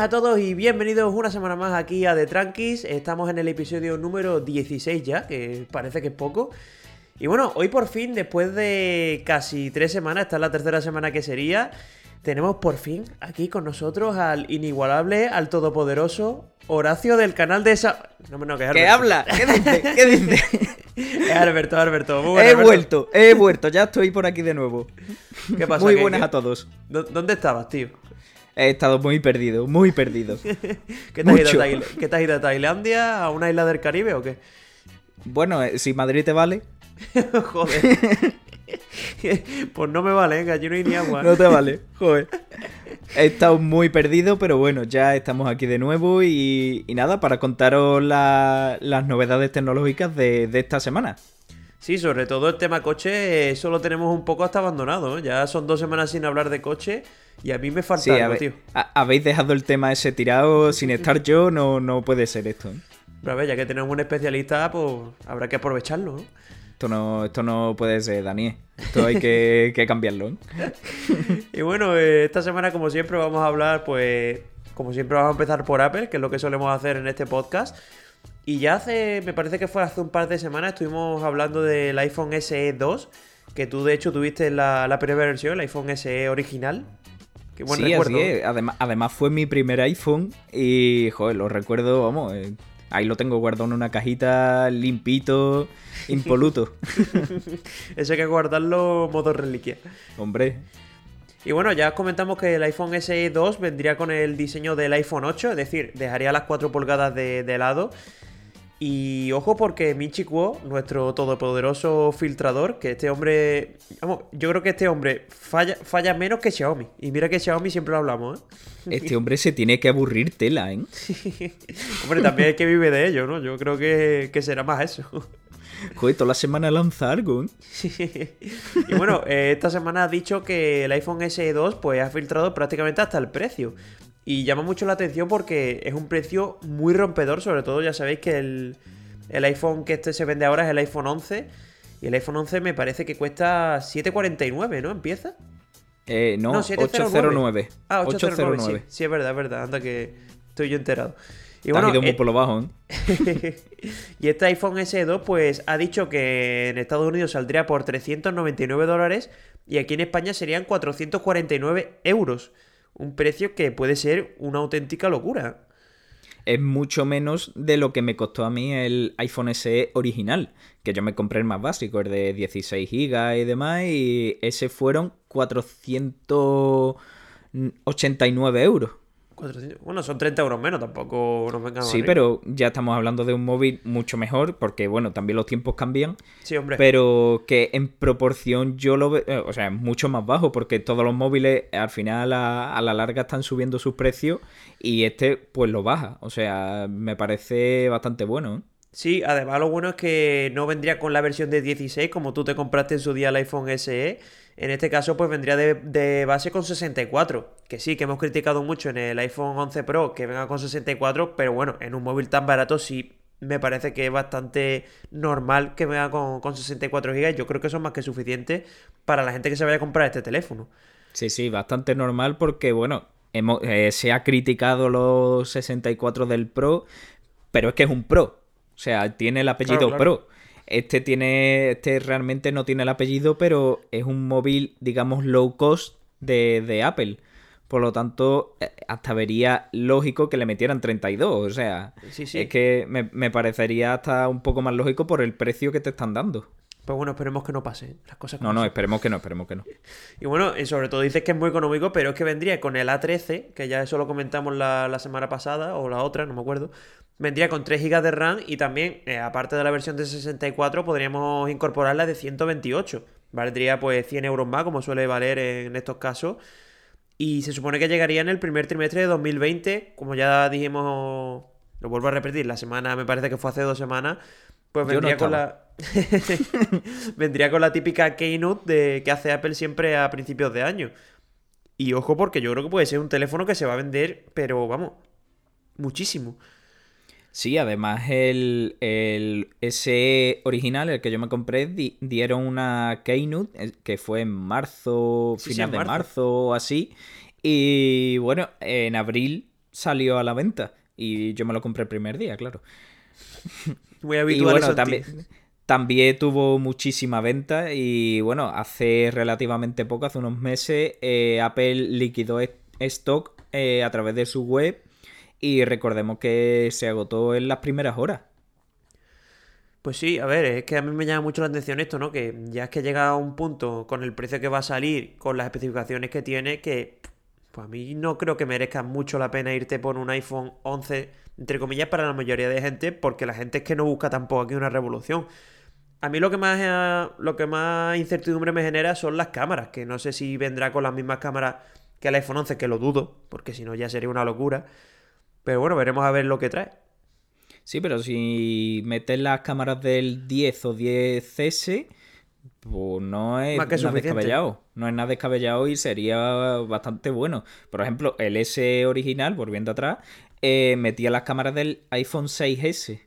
buenas a todos y bienvenidos una semana más aquí a The Tranquis. Estamos en el episodio número 16 ya, que parece que es poco. Y bueno, hoy por fin, después de casi tres semanas, esta es la tercera semana que sería, tenemos por fin aquí con nosotros al inigualable, al todopoderoso Horacio del canal de esa... No, no, que ¿Qué habla? ¿Qué dice? ¿Qué dice? es Alberto, Alberto. Muy he vuelto, he vuelto, ya estoy por aquí de nuevo. ¿Qué pasa? Muy buenas a todos. ¿Dónde estabas, tío? He estado muy perdido, muy perdido. ¿Qué te, has ido ¿Qué te has ido a Tailandia? ¿A una isla del Caribe o qué? Bueno, eh, si Madrid te vale. Joder. pues no me vale, venga, yo no hay ni agua. No te vale, joder. He estado muy perdido, pero bueno, ya estamos aquí de nuevo y, nada, para contaros las novedades tecnológicas de, esta semana. Sí, sobre todo el tema coche, eso lo tenemos un poco hasta abandonado. Ya son dos semanas sin hablar de coche y a mí me falta algo, tío. habéis dejado el tema ese tirado sin estar yo, no, no puede ser esto. ¿eh? Pero a ver, ya que tenemos un especialista, pues habrá que aprovecharlo, ¿no? Esto no, esto no puede ser, Daniel. Esto hay que, cambiarlo. ¿eh? y bueno, eh, esta semana, como siempre, vamos a hablar, pues, como siempre, vamos a empezar por Apple, que es lo que solemos hacer en este podcast. Y ya hace, me parece que fue hace un par de semanas, estuvimos hablando del iPhone SE 2, que tú de hecho tuviste la, la primera versión, el iPhone SE original. Qué buen sí, recuerdo. Así Además, además fue mi primer iPhone y, joder, lo recuerdo, vamos, eh, ahí lo tengo guardado en una cajita, limpito impoluto. Eso hay que guardarlo modo reliquia. Hombre. Y bueno, ya comentamos que el iPhone SE 2 vendría con el diseño del iPhone 8, es decir, dejaría las 4 pulgadas de, lado. Y ojo porque Michi Kuo, nuestro todopoderoso filtrador, que este hombre, vamos, yo creo que este hombre falla, falla menos que Xiaomi. Y mira que Xiaomi siempre lo hablamos, ¿eh? Este hombre se tiene que aburrir tela, ¿eh? hombre, también hay que vive de ello, ¿no? Yo creo que, que será más eso. Joder, toda la semana lanza algo. ¿eh? y bueno, eh, esta semana ha dicho que el iPhone SE 2 pues, ha filtrado prácticamente hasta el precio. Y llama mucho la atención porque es un precio muy rompedor, sobre todo ya sabéis que el, iPhone que este se vende ahora es el iPhone 11. Y el iPhone 11 me parece que cuesta 7,49, ¿no? ¿Empieza? Eh, no, 809. Ah, 809. Sí, sí, es verdad, es verdad. Anda que estoy yo enterado. Y bueno, ido muy por lo bajo, ¿eh? y este iPhone SE2 pues ha dicho que en Estados Unidos saldría por 399 dólares y aquí en España serían 449 euros. Un precio que puede ser una auténtica locura. Es mucho menos de lo que me costó a mí el iPhone SE original, que yo me compré el más básico, el de 16 GB y demás, y ese fueron 489 euros. Bueno, son 30 euros menos, tampoco nos vengan Sí, pero ya estamos hablando de un móvil mucho mejor, porque bueno, también los tiempos cambian. Sí, hombre. Pero que en proporción yo lo veo, eh, o sea, es mucho más bajo, porque todos los móviles al final a, la larga están subiendo sus precios y este pues lo baja. O sea, me parece bastante bueno. ¿eh? Sí, además lo bueno es que no vendría con la versión de 16 como tú te compraste en su día el iPhone SE en este caso, pues vendría de, base con 64. Que sí, que hemos criticado mucho en el iPhone 11 Pro que venga con 64, pero bueno, en un móvil tan barato sí me parece que es bastante normal que venga con, 64 GB. Yo creo que es más que suficiente para la gente que se vaya a comprar este teléfono. Sí, sí, bastante normal porque, bueno, eh, se ha criticado los 64 del Pro, pero es que es un Pro. O sea, tiene el apellido Pro. Este tiene. Este realmente no tiene el apellido, pero es un móvil, digamos, low cost de, Apple. Por lo tanto, eh, hasta vería lógico que le metieran 32. O sea, es que me, parecería hasta un poco más lógico por el precio que te están dando. Pues bueno, esperemos que no pase las cosas. No, no, esperemos que no, esperemos que no. Y bueno, y sobre todo dices que es muy económico, pero es que vendría con el A13, que ya eso lo comentamos la, la semana pasada, o la otra, no me acuerdo, vendría con 3 GB de RAM y también, eh, aparte de la versión de 64, podríamos incorporar la de 128. Valdría pues 100 euros más, como suele valer en estos casos. Y se supone que llegaría en el primer trimestre de 2020, como ya dijimos, lo vuelvo a repetir, la semana, me parece que fue hace dos semanas, pues vendría con la... vendría con la típica keynote de que hace Apple siempre a principios de año. Y ojo porque yo creo que puede ser un teléfono que se va a vender, pero vamos, muchísimo. Sí, además el, el ese original, el que yo me compré, dieron una Keynote eh, que fue en marzo, final de marzo o así. Y bueno, en abril salió a la venta. Y yo me lo compré el primer día, claro. Muy habitual y bueno, también, también tuvo muchísima venta y bueno, hace relativamente poco, hace unos meses, eh, Apple liquidó stock eh, a través de su web y recordemos que se agotó en las primeras horas. Pues sí, a ver, es que a mí me llama mucho la atención esto, ¿no? Que ya es que llega a un punto con el precio que va a salir, con las especificaciones que tiene, que pues a mí no creo que merezca mucho la pena irte por un iPhone 11, entre comillas, para la mayoría de gente, porque la gente es que no busca tampoco aquí una revolución. A mí lo que más lo que más incertidumbre me genera son las cámaras, que no sé si vendrá con las mismas cámaras que el iPhone 11, que lo dudo, porque si no ya sería una locura. Pero bueno, veremos a ver lo que trae. Sí, pero si metes las cámaras del 10 o 10S, pues no es nada descabellado. No es nada descabellado y sería bastante bueno. Por ejemplo, el S original, volviendo atrás, eh, metía las cámaras del iPhone 6S.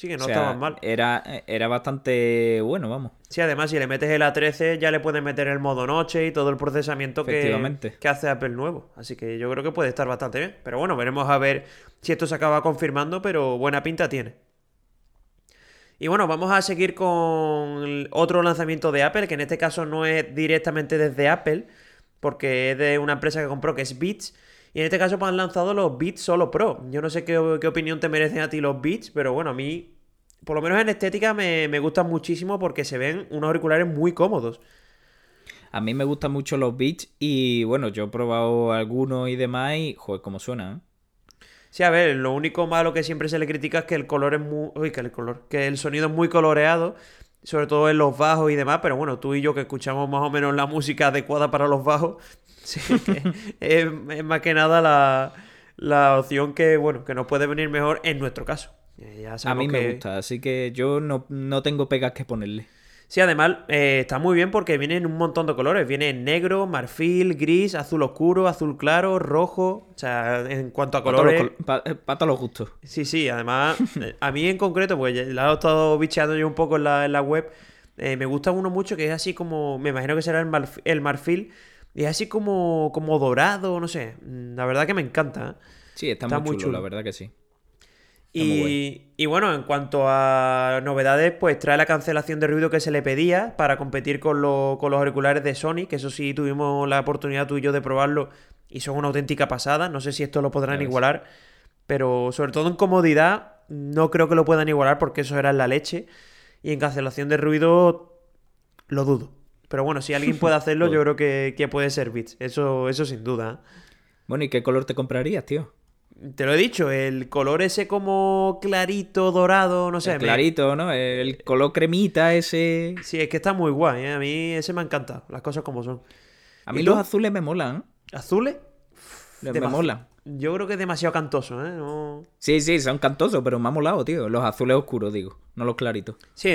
Sí, que no estaba mal. Era, era bastante bueno, vamos. Sí, además, si le metes el A13, ya le puedes meter el modo noche y todo el procesamiento que, que hace Apple nuevo. Así que yo creo que puede estar bastante bien. Pero bueno, veremos a ver si esto se acaba confirmando, pero buena pinta tiene. Y bueno, vamos a seguir con otro lanzamiento de Apple, que en este caso no es directamente desde Apple, porque es de una empresa que compró, que es Beats. Y en este caso pues, han lanzado los Beats Solo Pro. Yo no sé qué, opinión te merecen a ti los Beats, pero bueno, a mí, por lo menos en estética, me, me gustan muchísimo porque se ven unos auriculares muy cómodos. A mí me gustan mucho los Beats y bueno, yo he probado algunos y demás y joder, cómo suena, ¿eh? Sí, a ver, lo único malo que siempre se le critica es que el color es muy. Uy, que el color. Que el sonido es muy coloreado. Sobre todo en los bajos y demás. Pero bueno, tú y yo que escuchamos más o menos la música adecuada para los bajos. Sí, es, más que nada la, la, opción que, bueno, que nos puede venir mejor en nuestro caso. a mí me gusta, así que yo no, no tengo pegas que ponerle. Sí, además eh, está muy bien porque viene en un montón de colores. Viene en negro, marfil, gris, azul oscuro, azul claro, rojo. O sea, en cuanto a colores. Para eh, todos los gustos. Sí, sí, además, eh, a mí en concreto, pues la he estado bicheando yo un poco en la, web. me gusta uno mucho que es así como. Me imagino que será el, el marfil y es así como, como dorado, no sé. La verdad que me encanta. Sí, está, muy, chulo, la verdad que sí. Y, bueno, en cuanto a novedades, pues trae la cancelación de ruido que se le pedía para competir con, los auriculares de Sony, que eso sí tuvimos la oportunidad tú y yo de probarlo y son una auténtica pasada. No sé si esto lo podrán igualar, pero sobre todo en comodidad no creo que lo puedan igualar porque eso era en la leche. Y en cancelación de ruido lo dudo. Pero bueno, si alguien puede hacerlo, yo creo que, puede ser Beats. Eso, eso sin duda. Bueno, ¿y qué color te comprarías, tío? Te lo he dicho, el color ese como clarito, dorado, no sé. clarito, ¿no? El color cremita ese. Sí, es que está muy guay, ¿eh? A mí ese me encanta, las cosas como son. A mí los azules me molan. ¿Azules? me molan. Yo creo que es demasiado cantoso, ¿eh? Sí, sí, son cantosos, pero me ha molado, tío. Los azules oscuros, digo, no los claritos. Sí,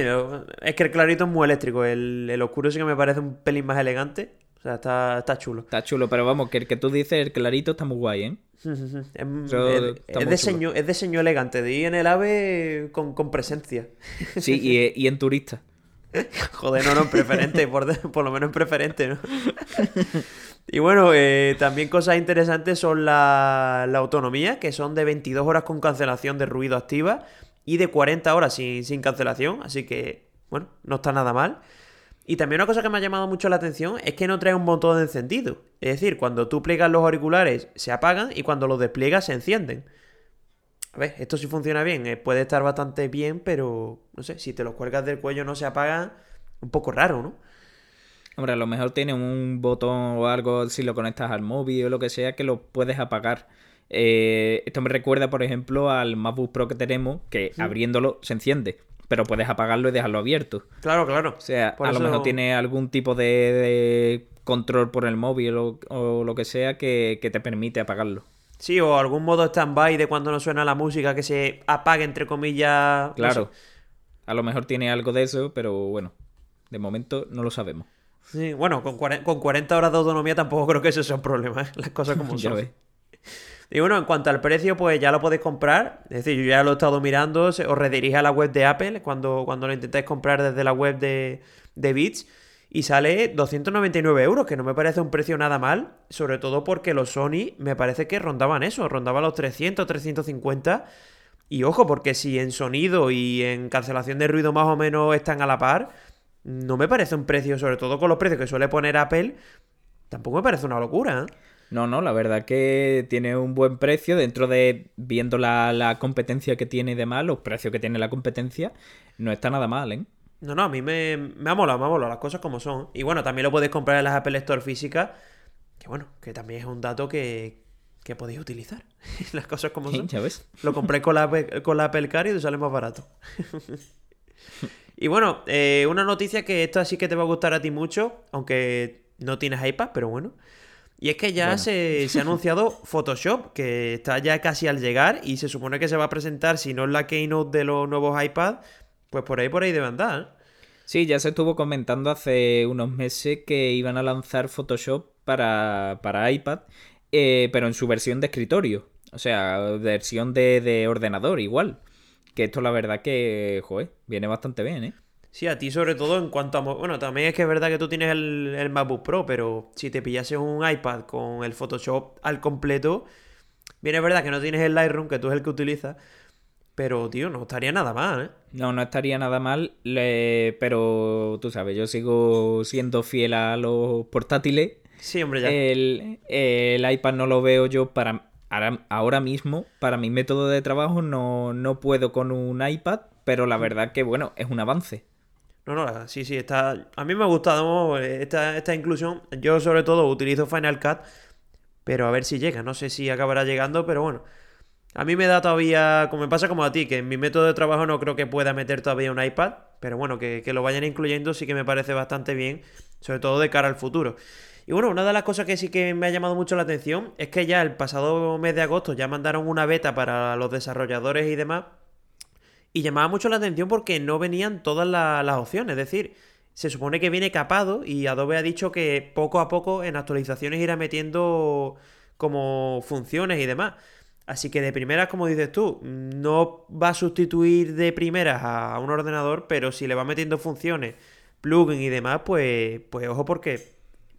es que el clarito es muy eléctrico. El, el oscuro sí que me parece un pelín más elegante. O sea, está, está chulo. Está chulo, pero vamos, que el que tú dices, el clarito está muy guay, ¿eh? es, de señor, elegante, de ir en el AVE con, presencia. Sí, y, en turista. Joder, no, no, en preferente, por, lo menos en preferente, ¿no? y bueno, eh, también cosas interesantes son la, autonomía, que son de 22 horas con cancelación de ruido activa y de 40 horas sin, sin cancelación, así que, bueno, no está nada mal. Y también una cosa que me ha llamado mucho la atención es que no trae un botón de encendido. Es decir, cuando tú pliegas los auriculares se apagan y cuando los despliegas se encienden. A ver, esto sí funciona bien, eh, puede estar bastante bien, pero no sé, si te los cuelgas del cuello no se apagan, un poco raro, ¿no? Hombre, a lo mejor tiene un botón o algo, si lo conectas al móvil o lo que sea, que lo puedes apagar. Eh, esto me recuerda, por ejemplo, al MacBook Pro que tenemos, que abriéndolo se enciende pero puedes apagarlo y dejarlo abierto. Claro, claro. O sea, a lo mejor tiene algún tipo de, control por el móvil o, lo que sea que, te permite apagarlo. Sí, o algún modo stand-by de cuando no suena la música que se apague, entre comillas. Claro. A lo mejor tiene algo de eso, pero bueno, de momento no lo sabemos. Sí, bueno, con, con 40 horas de autonomía tampoco creo que eso sea un problema, ¿eh? las cosas como son. Y bueno, en cuanto al precio, pues ya lo podéis comprar. Es decir, yo ya lo he estado mirando. os redirige a la web de Apple cuando, cuando lo intentáis comprar desde la web de, de Beats. y sale 299 euros, que no me parece un precio nada mal, sobre todo porque los Sony me parece que rondaban eso, rondaban los 300, 350. Y ojo, porque si en sonido y en cancelación de ruido más o menos están a la par, no me parece un precio, sobre todo con los precios que suele poner Apple, tampoco me parece una locura. ¿eh? No, no, la verdad que tiene un buen precio dentro de, viendo la, competencia que tiene y demás, los precios que tiene la competencia, no está nada mal, ¿eh? No, no, a mí me, me ha molado, me ha molado las cosas como son. Y bueno, también lo podéis comprar en las Apple Store físicas, que bueno, que también es un dato que, que podéis utilizar. las cosas como son. ya ves. Lo compré con la, con la Apple Car y te sale más barato. y bueno, eh, una noticia que esta sí que te va a gustar a ti mucho, aunque no tienes iPad, pero bueno. Y es que ya se, ha anunciado Photoshop, que está ya casi al llegar y se supone que se va a presentar, si no en la keynote de los nuevos iPad, pues por ahí, por ahí debe andar. ¿eh? Sí, ya se estuvo comentando hace unos meses que iban a lanzar Photoshop para, para iPad, eh, pero en su versión de escritorio. O sea, versión de, de ordenador igual. Que esto la verdad que, joder, viene bastante bien, ¿eh? Sí, a ti sobre todo en cuanto a... Bueno, también es que es verdad que tú tienes el, el MacBook Pro, pero si te pillases un iPad con el Photoshop al completo, bien es verdad que no tienes el Lightroom, que tú es el que utilizas, pero, tío, no estaría nada mal, ¿eh? No, no estaría nada mal, pero tú sabes, yo sigo siendo fiel a los portátiles. Sí, hombre, ya. El, el iPad no lo veo yo para... Ahora, mismo, para mi método de trabajo, no, no puedo con un iPad, pero la verdad que, bueno, es un avance. No, no, sí, sí, está. A mí me ha gustado esta, esta inclusión. Yo, sobre todo, utilizo Final Cut, pero a ver si llega. No sé si acabará llegando, pero bueno. A mí me da todavía, como me pasa como a ti, que en mi método de trabajo no creo que pueda meter todavía un iPad, pero bueno, que, que, lo vayan incluyendo sí que me parece bastante bien, sobre todo de cara al futuro. Y bueno, una de las cosas que sí que me ha llamado mucho la atención es que ya el pasado mes de agosto ya mandaron una beta para los desarrolladores y demás y llamaba mucho la atención porque no venían todas las opciones. Es decir, se supone que viene capado y Adobe ha dicho que poco a poco en actualizaciones irá metiendo como funciones y demás. Así que de primeras, como dices tú, no va a sustituir de primeras a un ordenador, pero si le va metiendo funciones, plugins y demás, pues, pues ojo porque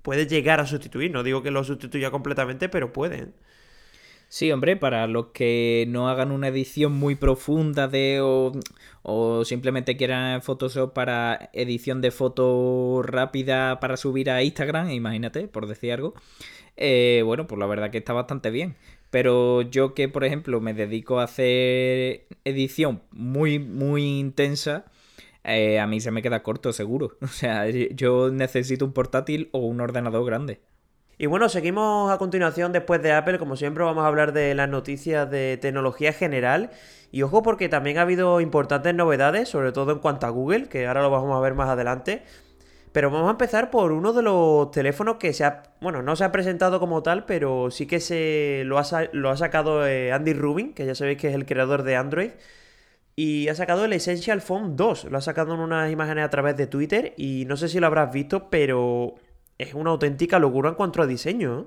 puede llegar a sustituir. No digo que lo sustituya completamente, pero puede. Sí, hombre, para los que no hagan una edición muy profunda de o, simplemente quieran Photoshop para edición de foto rápida para subir a Instagram, imagínate, por decir algo, eh, bueno, pues la verdad que está bastante bien. Pero yo que, por ejemplo, me dedico a hacer edición muy, muy intensa, eh, a mí se me queda corto, seguro. O sea, yo necesito un portátil o un ordenador grande. Y bueno, seguimos a continuación después de Apple. Como siempre, vamos a hablar de las noticias de tecnología general. Y ojo, porque también ha habido importantes novedades, sobre todo en cuanto a Google, que ahora lo vamos a ver más adelante. Pero vamos a empezar por uno de los teléfonos que se ha. Bueno, no se ha presentado como tal, pero sí que se lo ha, lo ha sacado eh, Andy Rubin, que ya sabéis que es el creador de Android. Y ha sacado el Essential Phone 2. Lo ha sacado en unas imágenes a través de Twitter. Y no sé si lo habrás visto, pero es una auténtica locura en cuanto a diseño. ¿eh?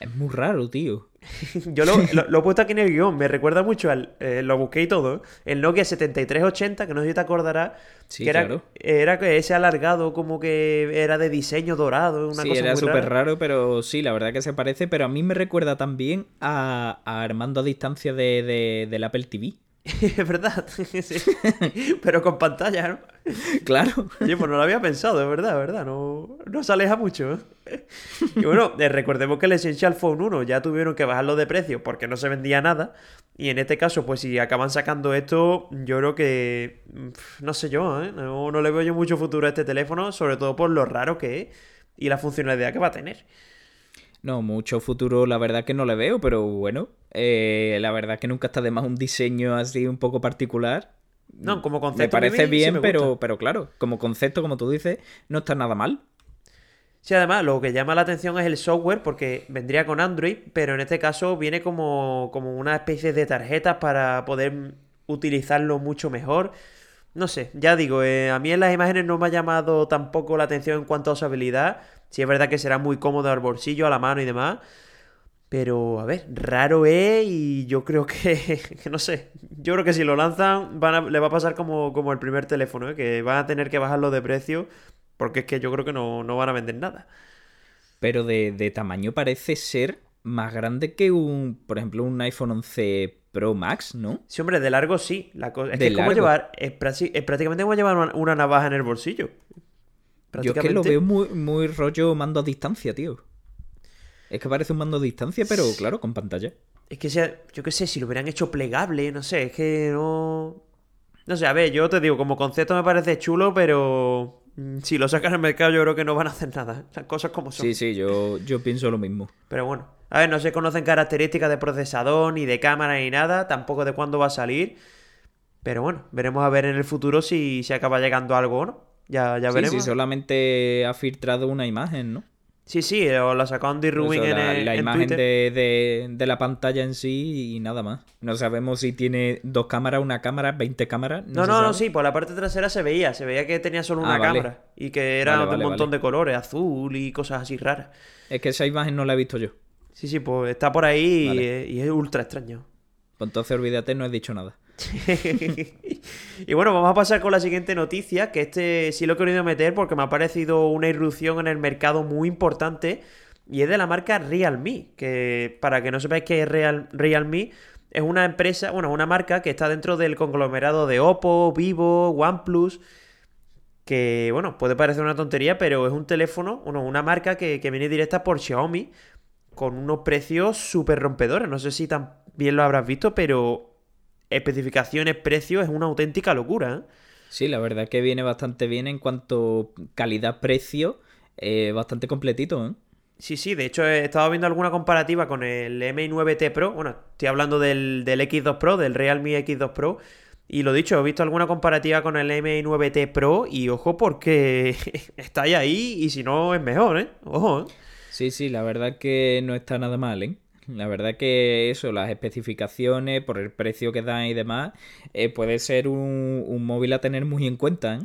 Es muy raro, tío. Yo lo, he puesto aquí en el guion, me recuerda mucho al. Eh, lo busqué y todo. El Nokia 7380, que no sé si te acordarás. Sí, que era, claro. Era ese alargado, como que era de diseño dorado. Una sí, cosa era súper raro, pero sí, la verdad que se parece. Pero a mí me recuerda también a, Armando a distancia de, de, del Apple TV. es verdad. sí. Pero con pantalla, ¿no? Claro. Oye, pues no lo había pensado, es verdad, es verdad. No, no se aleja mucho. ¿eh? Y bueno, eh, recordemos que el Essential Phone 1 ya tuvieron que bajarlo de precio porque no se vendía nada. Y en este caso, pues si acaban sacando esto, yo creo que. No sé yo, ¿eh? No, no le veo yo mucho futuro a este teléfono, sobre todo por lo raro que es y la funcionalidad que va a tener. No, mucho futuro la verdad que no le veo, pero bueno, eh, la verdad que nunca está de más un diseño así un poco particular. No, como concepto. Me parece bien, pero, pero claro, como concepto, como tú dices, no está nada mal. Sí, además, lo que llama la atención es el software, porque vendría con Android, pero en este caso viene como, como una especie de tarjetas para poder utilizarlo mucho mejor. No sé, ya digo, eh, a mí en las imágenes no me ha llamado tampoco la atención en cuanto a usabilidad. Sí es verdad que será muy cómodo al bolsillo, a la mano y demás. Pero, a ver, raro es y yo creo que, que no sé, yo creo que si lo lanzan van le va a pasar como, como el primer teléfono, ¿eh? que van a tener que bajarlo de precio Porque es que yo creo que no, van a vender nada. Pero de, tamaño parece ser más grande que un, por ejemplo, un iPhone 11 Pro Max, ¿no? Sí, hombre, de largo sí. La es que es como llevar, es, prácticamente como llevar una, navaja en el bolsillo. Yo es que lo veo muy, muy rollo mando a distancia, tío. Es que parece un mando a distancia, pero claro, con pantalla. Es que sea, yo qué sé, si lo hubieran hecho plegable, no sé, es que no. No sé, a ver, yo te digo, como concepto me parece chulo, pero si lo sacan al mercado yo creo que no van a hacer nada. Las cosas como son. Sí, sí, yo, yo pienso lo mismo. Pero bueno, a ver, no se conocen características de procesador, ni de cámara, ni nada, tampoco de cuándo va a salir. Pero bueno, veremos a ver en el futuro si se acaba llegando algo o no. Ya, ya veremos. Sí, solamente ha filtrado una imagen, ¿no? Sí, sí, o la sacó Andy Rubin en la, la imagen de, de, la pantalla en sí y nada más. No sabemos si tiene dos cámaras, una cámara, 20 cámaras. No, no, no, sí, por la parte trasera se veía, se veía que tenía solo una ah, cámara y que era de un montón de colores, azul y cosas así raras. Es que esa imagen no la he visto yo. Sí, sí, pues está por ahí y, es ultra extraño. Pues entonces olvídate, no he dicho nada. y bueno, vamos a pasar con la siguiente noticia, que este sí lo he querido meter porque me ha parecido una irrupción en el mercado muy importante y es de la marca Realme, que para que no sepáis qué es Real, Realme, es una empresa, bueno, una marca que está dentro del conglomerado de Oppo, Vivo, OnePlus, que bueno, puede parecer una tontería, pero es un teléfono, bueno, una marca que, que viene directa por Xiaomi, con unos precios súper rompedores, no sé si también lo habrás visto, pero especificaciones, precios, es una auténtica locura. ¿eh? Sí, la verdad que viene bastante bien en cuanto calidad-precio, eh, bastante completito. ¿eh? Sí, sí, de hecho he estado viendo alguna comparativa con el Mi9T Pro, bueno, estoy hablando del, X2 Pro, del Realme X2 Pro, y lo dicho, he visto alguna comparativa con el Mi9T Pro y ojo porque está ahí y si no es mejor, ¿eh? Ojo, ¿eh? Sí, sí, la verdad que no está nada mal, ¿eh? La verdad que eso, las especificaciones, por el precio que dan y demás, eh, puede ser un, móvil a tener muy en cuenta. ¿eh?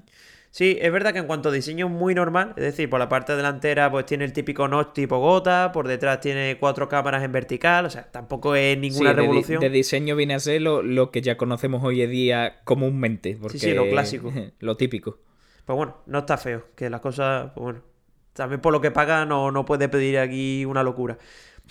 Sí, es verdad que en cuanto a diseño es muy normal, es decir, por la parte delantera pues tiene el típico notch tipo gota, por detrás tiene cuatro cámaras en vertical, o sea, tampoco es ninguna revolución. De, diseño viene a ser lo, que ya conocemos hoy en día comúnmente, porque sí, sí, lo clásico. lo típico. Pues bueno, no está feo, que las cosas, pues bueno, también por lo que paga no, no puede pedir aquí una locura.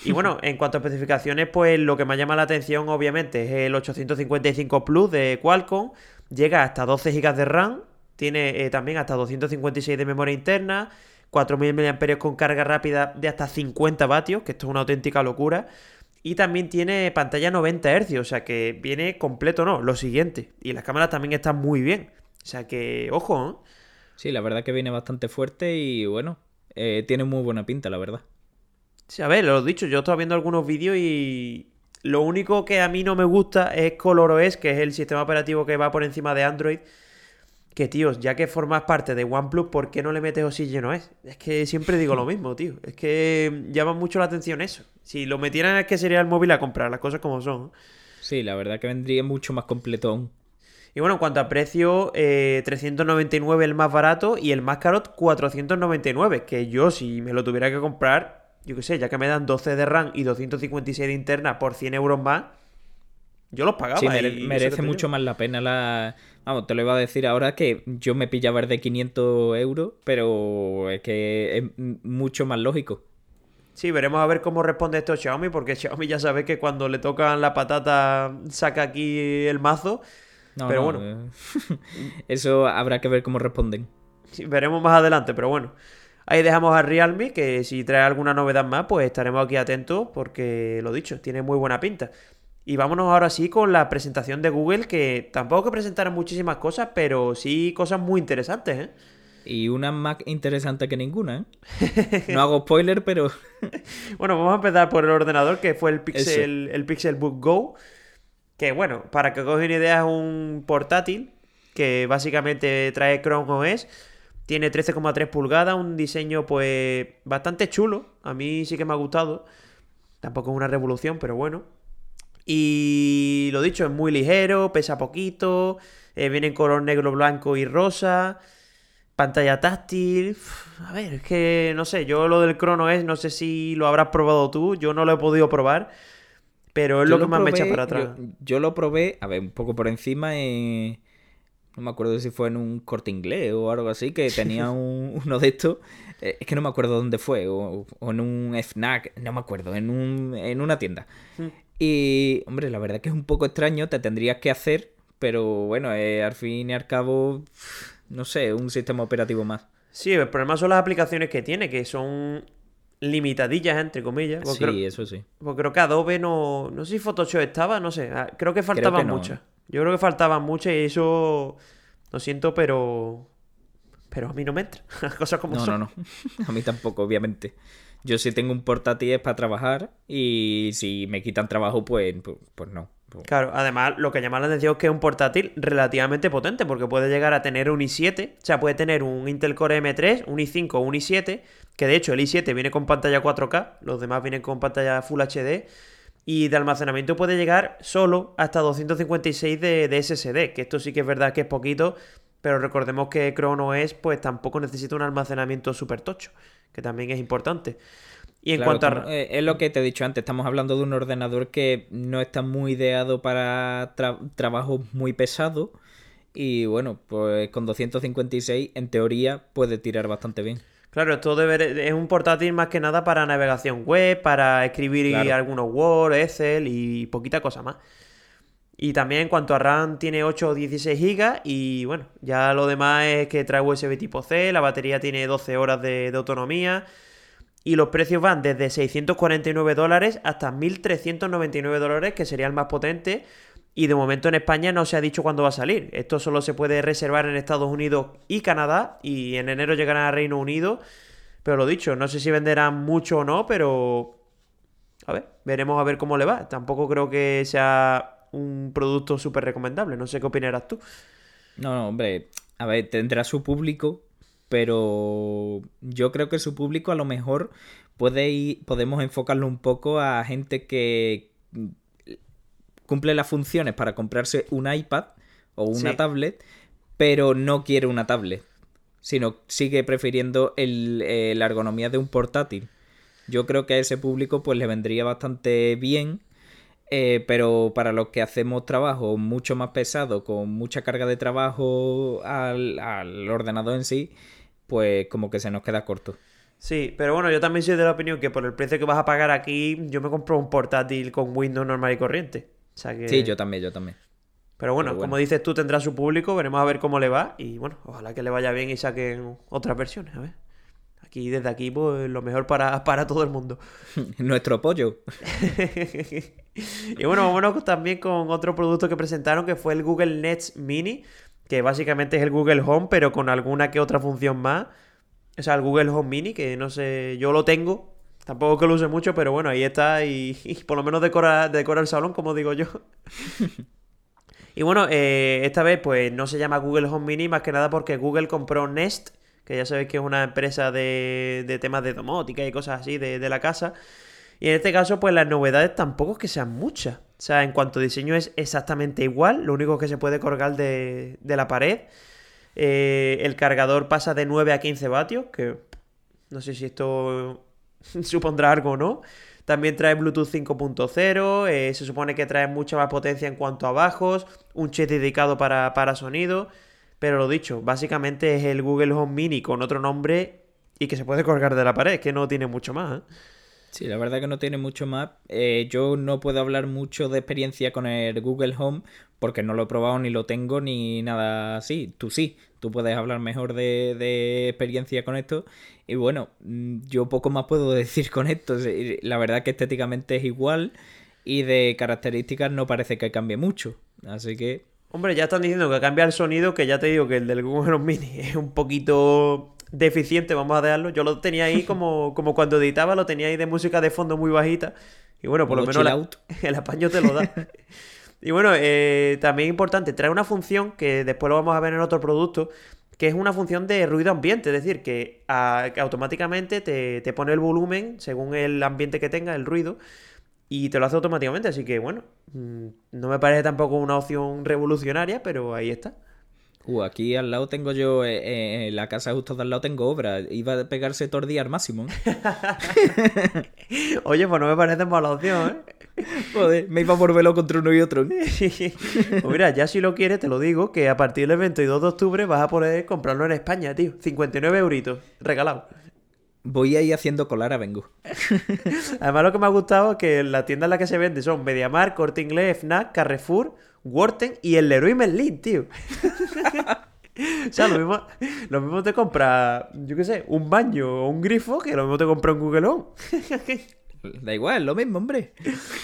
Y bueno, en cuanto a especificaciones, pues lo que me llama la atención obviamente es el 855 Plus de Qualcomm. Llega hasta 12 GB de RAM, tiene eh, también hasta 256 de memoria interna, 4000 mAh con carga rápida de hasta 50 vatios, que esto es una auténtica locura. Y también tiene pantalla 90 Hz, o sea que viene completo, ¿no? Lo siguiente. Y las cámaras también están muy bien. O sea que, ojo, ¿eh? Sí, la verdad que viene bastante fuerte y bueno, eh, tiene muy buena pinta, la verdad. Sí, a ver, lo he dicho, yo estaba viendo algunos vídeos y lo único que a mí no me gusta es ColorOS, que es el sistema operativo que va por encima de Android. Que, tío, ya que formas parte de OnePlus, ¿por qué no le metes OxygenOS? Es que siempre digo lo mismo, tío. Es que llama mucho la atención eso. Si lo metieran es que sería el móvil a comprar, las cosas como son. Sí, la verdad que vendría mucho más completo Y bueno, en cuanto a precio, 399 eh, el más barato y el más caro 499. Que yo, si me lo tuviera que comprar, yo qué sé, ya que me dan 12 de RAM y 256 de interna por 100 euros más, yo los pagaba. Sí, merece mucho más la pena la... Vamos, te lo iba a decir ahora que yo me pillaba el de 500 euros, pero es que es mucho más lógico. Sí, veremos a ver cómo responde esto Xiaomi, porque Xiaomi ya sabe que cuando le tocan la patata saca aquí el mazo. pero bueno. Eh, eso habrá que ver cómo responden. Sí, veremos más adelante, pero bueno. Ahí dejamos a Realme, que si trae alguna novedad más, pues estaremos aquí atentos porque, lo dicho, tiene muy buena pinta. Y vámonos ahora sí con la presentación de Google, que tampoco que presentaron muchísimas cosas, pero sí cosas muy interesantes, ¿eh? Y una más interesante que ninguna, ¿eh? No hago spoiler, pero... bueno, vamos a empezar por el ordenador, que fue el Pixel, el Pixelbook Go. Que bueno, para que una idea, es un portátil que básicamente trae Chrome OS tiene 13,3 pulgadas, un diseño pues bastante chulo. A mí sí que me ha gustado. Tampoco es una revolución, pero bueno. Y lo dicho, es muy ligero, pesa poquito, eh, viene en color negro, blanco y rosa. Pantalla táctil. A ver, es que no sé, yo lo del crono es, no sé si lo habrás probado tú, yo no lo he podido probar, pero es lo que más me echa para atrás. Yo, lo probé, a ver, un poco por encima, no me acuerdo si fue en un corte inglés o algo así, que tenía uno de estos. Eh, es que no me acuerdo dónde fue, o, en un FNAC, no me acuerdo, en, un, en una tienda. Hmm. Y, hombre, la verdad que es un poco extraño, te tendrías que hacer, pero bueno, eh, al fin y al cabo, no sé, un sistema operativo más. Sí, el problema son las aplicaciones que tiene, que son limitadillas, entre comillas. sí, eso sí. Porque creo que Adobe no. No sé si Photoshop estaba, no sé. Ah, creo que faltaban muchas. Yo creo que faltaban muchas y eso. Lo siento, pero. Pero a mí no me entra. cosas como no, No, no, A mí tampoco, obviamente. Yo sí tengo un portátil es para trabajar y si me quitan trabajo, pues, pues, pues no. Claro, además lo que llama la atención es que es un portátil relativamente potente porque puede llegar a tener un i7, o sea, puede tener un Intel Core M3, un i5 o un i7, que de hecho el i7 viene con pantalla 4K, los demás vienen con pantalla Full HD, y de almacenamiento puede llegar solo hasta 256 de, de SSD, que esto sí que es verdad que es poquito, pero recordemos que Chrome OS pues tampoco necesita un almacenamiento súper tocho, que también es importante. Y en cuanto a... Eh, es lo que te he dicho antes, estamos hablando de un ordenador que no está muy ideado para trabajos muy pesados. Y bueno, pues con 256 en teoría puede tirar bastante bien. Claro, esto debe, es un portátil más que nada para navegación web, para escribir algunos Word, Excel y poquita cosa más. Y también en cuanto a RAM tiene 8 o 16 GB y bueno, ya lo demás es que trae USB tipo C, la batería tiene 12 horas de autonomía y los precios van desde 649 dólares hasta 1.399 dólares, que sería el más potente. Y de momento en España no se ha dicho cuándo va a salir. Esto solo se puede reservar en Estados Unidos y Canadá. Y en enero llegará a Reino Unido. Pero lo dicho, no sé si venderán mucho o no, pero... A ver, veremos a ver cómo le va. Tampoco creo que sea un producto súper recomendable. No sé qué opinarás tú. No, no, hombre. A ver, tendrá su público pero yo creo que su público a lo mejor puede ir, podemos enfocarlo un poco a gente que cumple las funciones para comprarse un iPad o una tablet, pero no quiere una tablet, sino sigue prefiriendo el, eh, la ergonomía de un portátil. Yo creo que a ese público pues le vendría bastante bien eh, pero para los que hacemos trabajo mucho más pesado, con mucha carga de trabajo al, ordenador en sí, pues como que se nos queda corto. Sí, pero bueno, yo también soy de la opinión que por el precio que vas a pagar aquí, yo me compro un portátil con Windows normal y corriente. Sí, yo también, yo también. Pero bueno, como dices tú, tendrá su público, veremos a ver cómo le va y bueno, ojalá que le vaya bien y saquen otras versiones, a ver. Aquí, desde aquí, pues lo mejor para, para todo el mundo. Nuestro pollo. y bueno, vámonos también con otro producto que presentaron que fue el Google Nets Mini, que básicamente es el Google Home, pero con alguna que otra función más. O sea, el Google Home Mini, que no sé, yo lo tengo. Tampoco que lo use mucho, pero bueno, ahí está y, por lo menos decora, decora el salón, como digo yo. y bueno, eh, esta vez pues no se llama Google Home Mini más que nada porque Google compró Nest que ya sabéis que es una empresa de, temas de domótica y cosas así de, la casa. Y en este caso, pues las novedades tampoco es que sean muchas. O sea, en cuanto a diseño es exactamente igual, lo único que se puede colgar de, la pared. Eh, el cargador pasa de 9 a 15 vatios, que no sé si esto supondrá algo no. También trae Bluetooth 5.0, eh, se supone que trae mucha más potencia en cuanto a bajos, un chip dedicado para, para sonido. Pero lo dicho, básicamente es el Google Home Mini con otro nombre y que se puede colgar de la pared, que no tiene mucho más. ¿eh? Sí, la verdad que no tiene mucho más. Eh, yo no puedo hablar mucho de experiencia con el Google Home porque no lo he probado ni lo tengo ni nada así. Tú sí, tú puedes hablar mejor de, de experiencia con esto. Y bueno, mm, yo poco más puedo decir con esto. La verdad que estéticamente es igual y de características no parece que cambie mucho. Así que Hombre, ya están diciendo que cambia el sonido, que ya te digo que el del Google Home Mini es un poquito deficiente, vamos a dejarlo. Yo lo tenía ahí como, como cuando editaba, lo tenía ahí de música de fondo muy bajita. Y bueno, por lo menos el apaño te lo da. y bueno, eh, también importante, trae una función que después lo vamos a ver en otro producto, que es una función de ruido ambiente, es decir, que, automáticamente te, te, pone el volumen según el ambiente que tenga, el ruido, y te lo hace automáticamente, así que bueno, mm, no me parece tampoco una opción revolucionaria, pero ahí está. Uh, aquí al lado tengo yo, eh, eh, en la casa justo de al lado tengo obra. Iba a pegarse todo el día al máximo. Oye, pues no me parece mala opción, ¿eh? Joder, me iba a volverlo contra uno y otro. pues mira, ya si lo quieres, te lo digo, que a partir del 22 de octubre vas a poder comprarlo en España, tío. 59 euritos, regalado. Voy a ir haciendo colar a Vengo. Además, lo que me ha gustado es que las tiendas en las que se vende son Mediamar, Corte Inglés, FNAC, Carrefour, Worten y el Leroy Merlin, tío. o sea, lo mismo, lo mismo te compra, yo qué sé, un baño o un grifo que lo mismo te compra un Google Home. Da igual, lo mismo, hombre.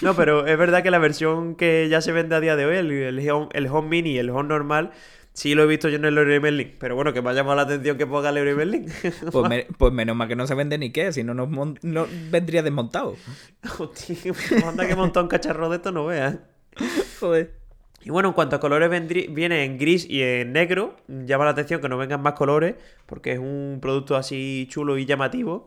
No, pero es verdad que la versión que ya se vende a día de hoy, el, el, home, el home, Mini y el Home normal, sí lo he visto yo en el Leroy Merlin. Pero bueno, que me ha llamado la atención que ponga el Leroy Merlin. Pues, me, pues, menos mal que no se vende ni qué, si no, nos no vendría desmontado. Hostia, anda que montar un cacharro de esto, no veas. Joder. Y bueno, en cuanto a colores, viene en gris y en negro. Llama la atención que no vengan más colores, porque es un producto así chulo y llamativo.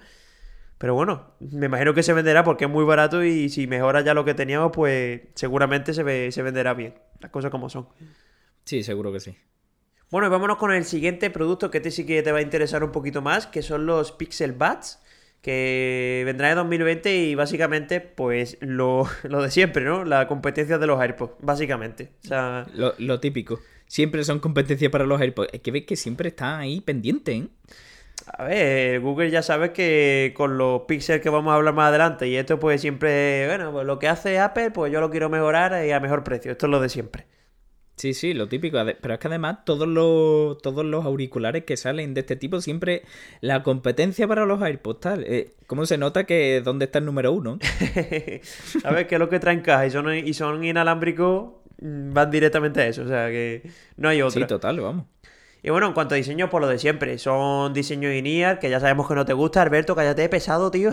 Pero bueno, me imagino que se venderá porque es muy barato y si mejora ya lo que teníamos, pues seguramente se, se venderá bien. Las cosas como son. Sí, seguro que sí. Bueno, y vámonos con el siguiente producto que te sí que te va a interesar un poquito más, que son los Pixel Buds, que vendrá en 2020 y básicamente, pues, lo, de siempre, ¿no? La competencia de los AirPods, básicamente. O sea... Lo, lo típico. Siempre son competencias para los AirPods. Es que ves que siempre está ahí pendiente, ¿eh? A ver, Google ya sabe que con los píxeles que vamos a hablar más adelante y esto pues siempre, bueno, pues lo que hace Apple, pues yo lo quiero mejorar y a mejor precio. Esto es lo de siempre. Sí, sí, lo típico. Pero es que además todos los, todos los auriculares que salen de este tipo, siempre la competencia para los AirPods, tal. Eh, ¿Cómo se nota que dónde está el número uno? a ver, que es lo que traen caja y son, y son inalámbricos, mm, van directamente a eso. O sea que no hay otra. Sí, total, vamos. Y bueno, en cuanto a diseño, por lo de siempre. Son diseños INEAR, que ya sabemos que no te gusta. Alberto, cállate, pesado, tío.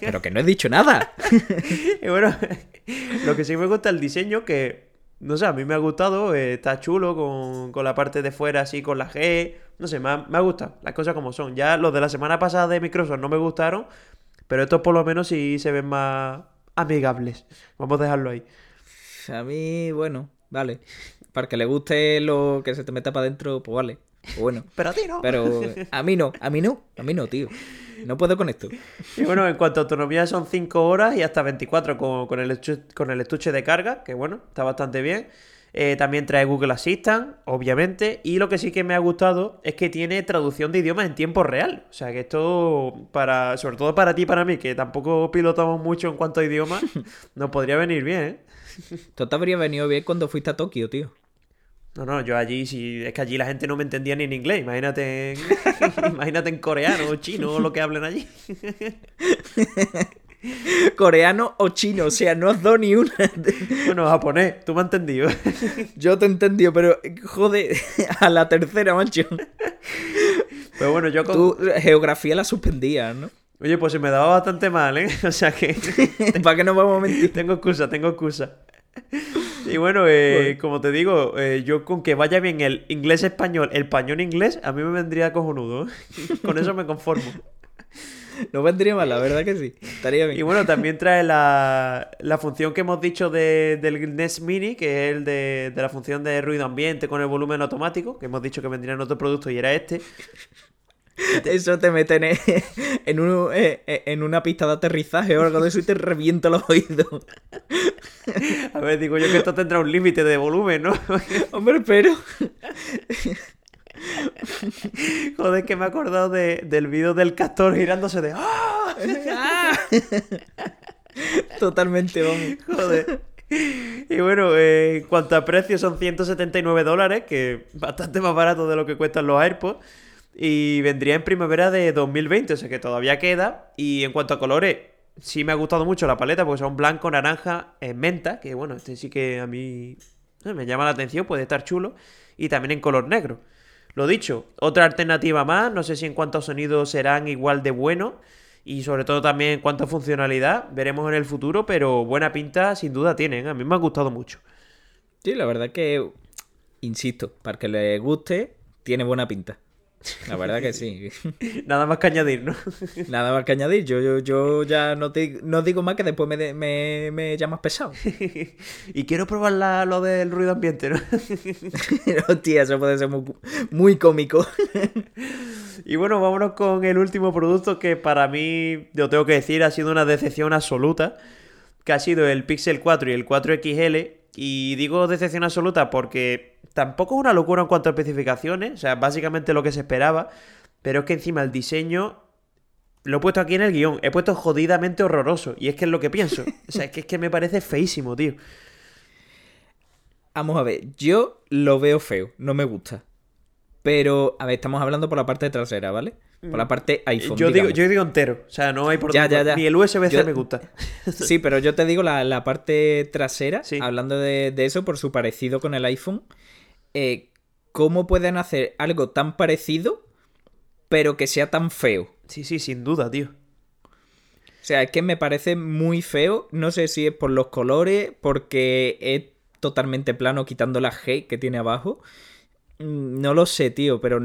Pero que no he dicho nada. y bueno, lo que sí me gusta el diseño, que, no sé, a mí me ha gustado. Eh, está chulo con, la parte de fuera así, con la G. No sé, me ha, me ha gustado. Las cosas como son. Ya los de la semana pasada de Microsoft no me gustaron. Pero estos por lo menos sí se ven más amigables. Vamos a dejarlo ahí. A mí, bueno, vale para que le guste lo que se te meta para adentro, pues vale. Bueno. Pero a ti no. Pero a mí no, a mí no, a mí no, tío. No puedo con esto. Y bueno, en cuanto a autonomía son 5 horas y hasta 24 con, el, estuche, con el estuche de carga, que bueno, está bastante bien. Eh, también trae Google Assistant, obviamente. Y lo que sí que me ha gustado es que tiene traducción de idiomas en tiempo real. O sea que esto, para, sobre todo para ti y para mí, que tampoco pilotamos mucho en cuanto a idiomas, nos podría venir bien, ¿eh? Esto te habría venido bien cuando fuiste a Tokio, tío. No, no, yo allí, si es que allí la gente no me entendía ni en inglés. Imagínate en, imagínate en coreano o chino o lo que hablen allí. coreano o chino, o sea, no has dado ni una. bueno, japonés, tú me has entendido. yo te he entendido, pero joder, a la tercera, macho. Pero bueno, yo con... Tú geografía la suspendías, ¿no? Oye, pues se me daba bastante mal, ¿eh? O sea que... ¿Para qué no vamos a mentir? Tengo excusa, tengo excusa. Y bueno, eh, como te digo, eh, yo con que vaya bien el inglés-español, el español-inglés, a mí me vendría cojonudo. con eso me conformo. No vendría mal, la verdad que sí. Estaría bien. Y bueno, también trae la, función que hemos dicho del Nest Mini, que es el de, de, la función de ruido ambiente con el volumen automático, que hemos dicho que vendría en otro producto y era este. Eso te meten en, eh, eh, en, una pista de aterrizaje o algo de eso y te revienta los oídos. A ver, digo yo que esto tendrá un límite de volumen, ¿no? Hombre, pero... Joder, que me he acordado del vídeo del castor girándose de... ¡Ah! Totalmente, vamos. Joder. Y bueno, eh, en cuanto a precio son 179 dólares, que bastante más barato de lo que cuestan los AirPods. Y vendría en primavera de 2020, o sea que todavía queda. Y en cuanto a colores, sí me ha gustado mucho la paleta, porque son blanco, naranja, en menta, que bueno, este sí que a mí eh, me llama la atención, puede estar chulo. Y también en color negro. Lo dicho, otra alternativa más, no sé si en cuanto a sonido serán igual de buenos. Y sobre todo también en cuanto a funcionalidad, veremos en el futuro, pero buena pinta sin duda tienen. A mí me ha gustado mucho. Sí, la verdad que, insisto, para que le guste, tiene buena pinta. La verdad que sí. Nada más que añadir, ¿no? Nada más que añadir. Yo, yo, yo ya no, te, no digo más que después me, me, me llamas pesado. y quiero probar lo del ruido ambiente, ¿no? Hostia, eso puede ser muy, muy cómico. y bueno, vámonos con el último producto que para mí, yo tengo que decir, ha sido una decepción absoluta. que ha sido el Pixel 4 y el 4XL. Y digo decepción absoluta porque tampoco es una locura en cuanto a especificaciones, o sea, básicamente lo que se esperaba, pero es que encima el diseño lo he puesto aquí en el guion, he puesto jodidamente horroroso, y es que es lo que pienso. O sea, es que, es que me parece feísimo, tío. Vamos a ver, yo lo veo feo, no me gusta. Pero, a ver, estamos hablando por la parte trasera, ¿vale? Por la parte iPhone. Yo digo, yo digo entero. O sea, no hay por ya, ya, Ni el USB-C me gusta. sí, pero yo te digo la, parte trasera, hablando de, eso, por su parecido con el iPhone. Eh, ¿Cómo pueden hacer algo tan parecido, pero que sea tan feo? Sí, sí, sin duda, tío. O sea, es que me parece muy feo. No sé si es por los colores, porque es totalmente plano quitando la G que tiene abajo. Mm, no lo sé, tío, pero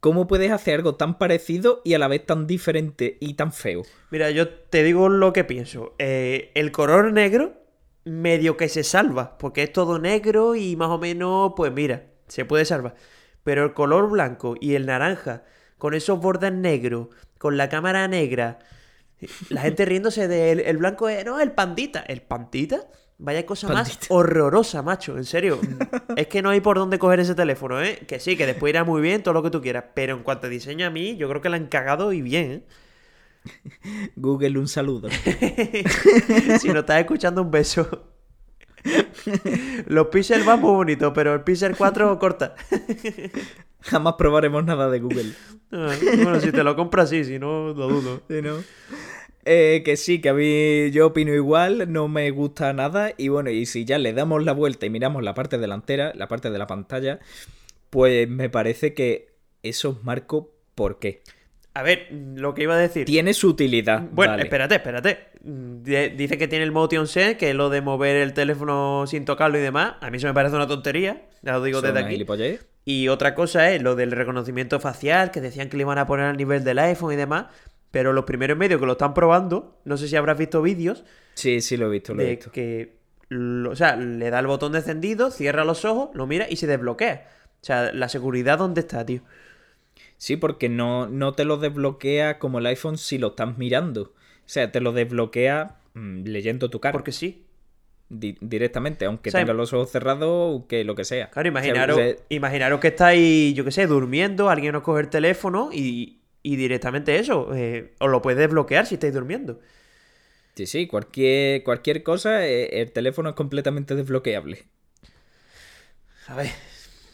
¿cómo puedes hacer algo tan parecido y a la vez tan diferente y tan feo? Mira, yo te digo lo que pienso. Eh, el color negro medio que se salva, porque es todo negro y más o menos, pues mira, se puede salvar. Pero el color blanco y el naranja, con esos bordes negros, con la cámara negra, la gente riéndose del el blanco, no, el pandita. ¿El pandita? Vaya cosa más horrorosa, macho, en serio. es que no hay por dónde coger ese teléfono, ¿eh? Que sí, que después irá muy bien, todo lo que tú quieras. Pero en cuanto a diseño a mí, yo creo que la han cagado y bien, ¿eh? Google, un saludo. si no estás escuchando, un beso. Los Pixel van muy bonitos, pero el Pixel 4 corta. Jamás probaremos nada de Google. Ah, bueno, si te lo compras, sí, si no, lo dudo. Sí, ¿no? Eh, que sí, que a mí yo opino igual, no me gusta nada. Y bueno, y si ya le damos la vuelta y miramos la parte delantera, la parte de la pantalla, pues me parece que eso marco por qué. A ver, lo que iba a decir. Tiene su utilidad. Bueno, espérate, espérate. Dice que tiene el Motion Sense, que es lo de mover el teléfono sin tocarlo y demás. A mí eso me parece una tontería, ya lo digo desde aquí. Y otra cosa es lo del reconocimiento facial, que decían que le iban a poner al nivel del iPhone y demás. Pero los primeros medios que lo están probando, no sé si habrás visto vídeos. Sí, sí, lo he visto, lo he visto. Que, o sea, le da el botón de encendido, cierra los ojos, lo mira y se desbloquea. O sea, la seguridad, ¿dónde está, tío? Sí, porque no, no te lo desbloquea como el iPhone si lo estás mirando. O sea, te lo desbloquea mm, leyendo tu cara. Porque sí. directamente, aunque tenga los ojos cerrados o que lo que sea. Claro, imaginaros, imaginaros que estáis, yo qué sé, durmiendo, alguien os coge el teléfono y, y directamente eso, eh, os lo puedes desbloquear si estáis durmiendo. Sí, sí, cualquier, cualquier cosa, eh, el teléfono es completamente desbloqueable. A ver,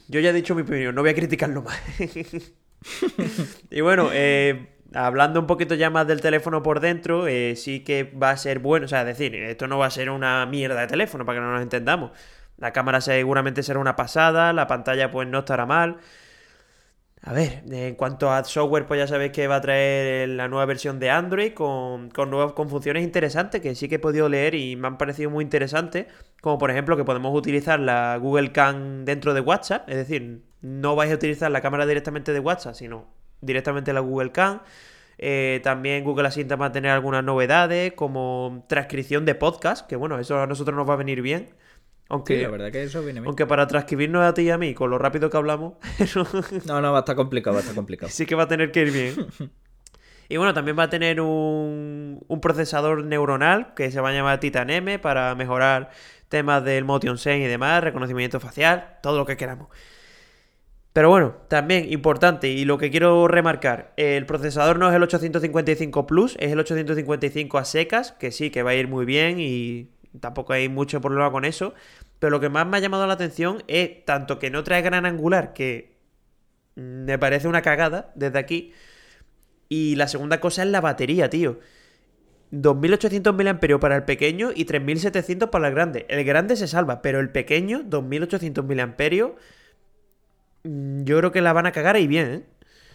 yo ya he dicho mi opinión, no voy a criticarlo más. y bueno, eh, hablando un poquito ya más del teléfono por dentro, sí que va a ser bueno, o sea, es decir, esto no va a ser una mierda de teléfono, para que no nos entendamos. La cámara seguramente será una pasada, la pantalla pues no estará mal. A ver, en cuanto a software, pues ya sabéis que va a traer la nueva versión de Android con, nuevas con funciones interesantes que sí que he podido leer y me han parecido muy interesantes. Como por ejemplo que podemos utilizar la Google Cam dentro de WhatsApp. Es decir, no vais a utilizar la cámara directamente de WhatsApp, sino directamente la Google Cam. Eh, también Google Assistant va a tener algunas novedades como transcripción de podcast, que bueno, eso a nosotros nos va a venir bien. Aunque, la verdad que eso viene bien. Aunque para transcribirnos a ti y a mí, con lo rápido que hablamos. no, no, va a estar complicado, va a estar complicado. sí que va a tener que ir bien. y bueno, también va a tener un, un procesador neuronal que se va a llamar Titan M para mejorar temas del Motion Sense y demás, reconocimiento facial, todo lo que queramos. Pero bueno, también importante y lo que quiero remarcar, el procesador no es el 855 Plus, es el 855 a secas, que sí, que va a ir muy bien y tampoco hay mucho problema con eso. Pero lo que más me ha llamado la atención es tanto que no trae gran angular, que me parece una cagada desde aquí. Y la segunda cosa es la batería, tío. 2800 mAh para el pequeño y 3700 para el grande. El grande se salva, pero el pequeño, 2800 mAh, yo creo que la van a cagar ahí bien, ¿eh?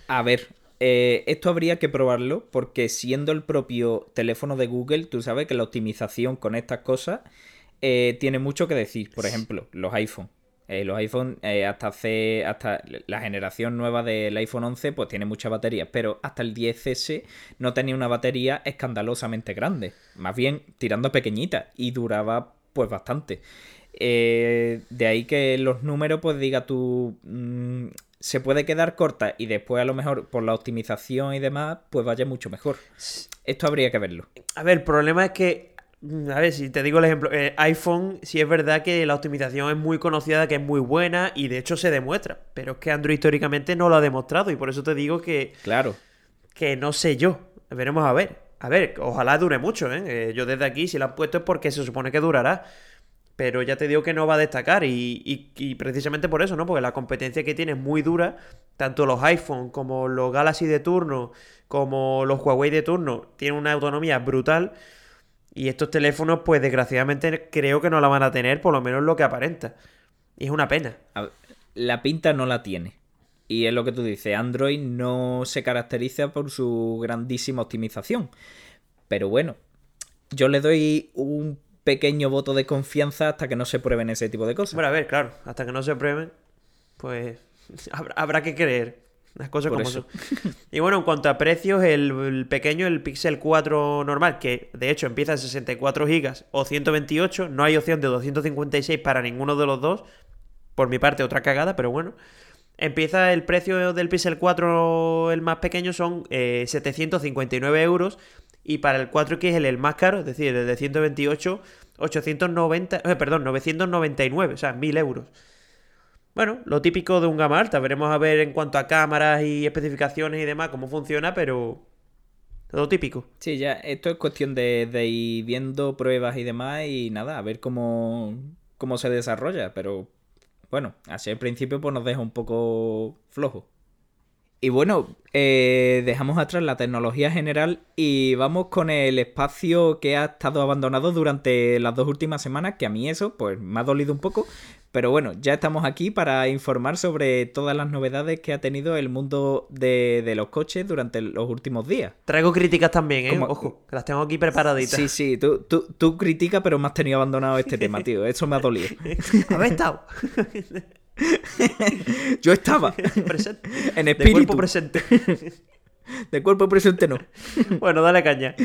A ver, eh, esto habría que probarlo porque siendo el propio teléfono de Google, tú sabes que la optimización con estas cosas eh, tiene mucho que decir. Por ejemplo, los iPhone. Eh, los iPhone hasta hace hasta la generación nueva del iPhone 11 pues tiene mucha batería, pero hasta el 10S no tenía una batería escandalosamente grande, más bien tirando pequeñita y duraba pues bastante. de ahí que los números pues diga tú mm, se puede quedar corta y después a lo mejor por la optimización y demás, pues vaya mucho mejor. Esto habría que verlo. A ver, el problema es que a ver, si te digo el ejemplo, eh, iPhone sí es verdad que la optimización es muy conocida, que es muy buena y de hecho se demuestra, pero es que Android históricamente no lo ha demostrado y por eso te digo que... Claro. Que no sé yo, veremos a ver. A ver, ojalá dure mucho, ¿eh? ¿eh? Yo desde aquí, si la han puesto es porque se supone que durará. Pero ya te digo que no va a destacar y, y, precisamente por eso, ¿no? Porque la competencia que tiene es muy dura, tanto los iPhone como los Galaxy de turno, como los Huawei de turno, tienen una autonomía brutal. Y estos teléfonos, pues desgraciadamente creo que no la van a tener, por lo menos lo que aparenta. Y es una pena. La pinta no la tiene. Y es lo que tú dices, Android no se caracteriza por su grandísima optimización. Pero bueno, yo le doy un pequeño voto de confianza hasta que no se prueben ese tipo de cosas. Bueno, a ver, claro, hasta que no se prueben, pues habrá, que creer. Las cosas como son. Y bueno, en cuanto a precios, el, pequeño, el Pixel 4 normal, que de hecho empieza en 64 GB o 128, no hay opción de 256 para ninguno de los dos. Por mi parte, otra cagada, pero bueno. Empieza el precio del Pixel 4, el más pequeño, son 759 eh, euros. Y para el 4X, el, el más caro, es decir, el de 128, 890, eh, perdón, 999, o sea, 1000 euros. Bueno, lo típico de un gama alta. Veremos a ver en cuanto a cámaras y especificaciones y demás cómo funciona, pero lo típico. Sí, ya, esto es cuestión de, de, ir viendo pruebas y demás y nada, a ver cómo, cómo se desarrolla, pero bueno, así al principio pues nos deja un poco flojo. Y bueno, eh, dejamos atrás la tecnología general y vamos con el espacio que ha estado abandonado durante las dos últimas semanas, que a mí eso pues me ha dolido un poco, pero bueno, ya estamos aquí para informar sobre todas las novedades que ha tenido el mundo de, los coches durante los últimos días. Traigo críticas también, ¿eh? Ojo, que las tengo aquí preparaditas. Sí, sí, tú, tú, tú criticas, pero me has tenido abandonado este tema, tío. Eso me ha dolido. ¿Habéis estado? Yo estaba. Presente. En espíritu. De cuerpo presente. De cuerpo presente no. Bueno, dale caña.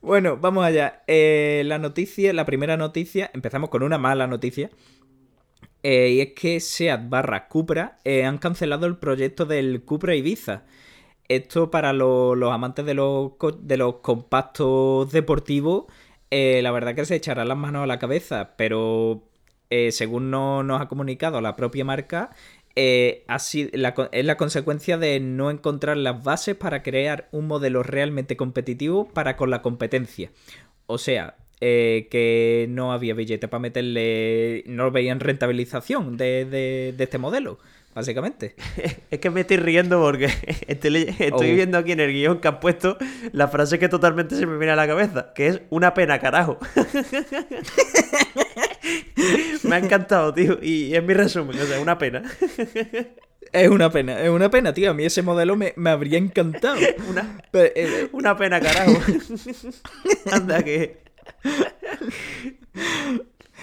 Bueno, vamos allá. Eh, la noticia, la primera noticia, empezamos con una mala noticia. Eh, y es que SEAT barra Cupra eh, han cancelado el proyecto del Cupra Ibiza. Esto para los amantes de los, compactos deportivos, eh, la verdad que se echarán las manos a la cabeza, pero según nos ha comunicado la propia marca, así, es la consecuencia de no encontrar las bases para crear un modelo realmente competitivo para con la competencia. O sea, eh, que no había billete para meterle, no veían rentabilización de, de, este modelo, básicamente. es que me estoy riendo porque estoy, estoy oh. viendo aquí en el guion que han puesto la frase que totalmente se me viene a la cabeza, que es una pena, carajo. me ha encantado, tío, y es mi resumen, o sea, una pena. Es una pena, es una pena, tío. A mí ese modelo me, habría encantado. Una, eh, una pena, carajo. Anda, que.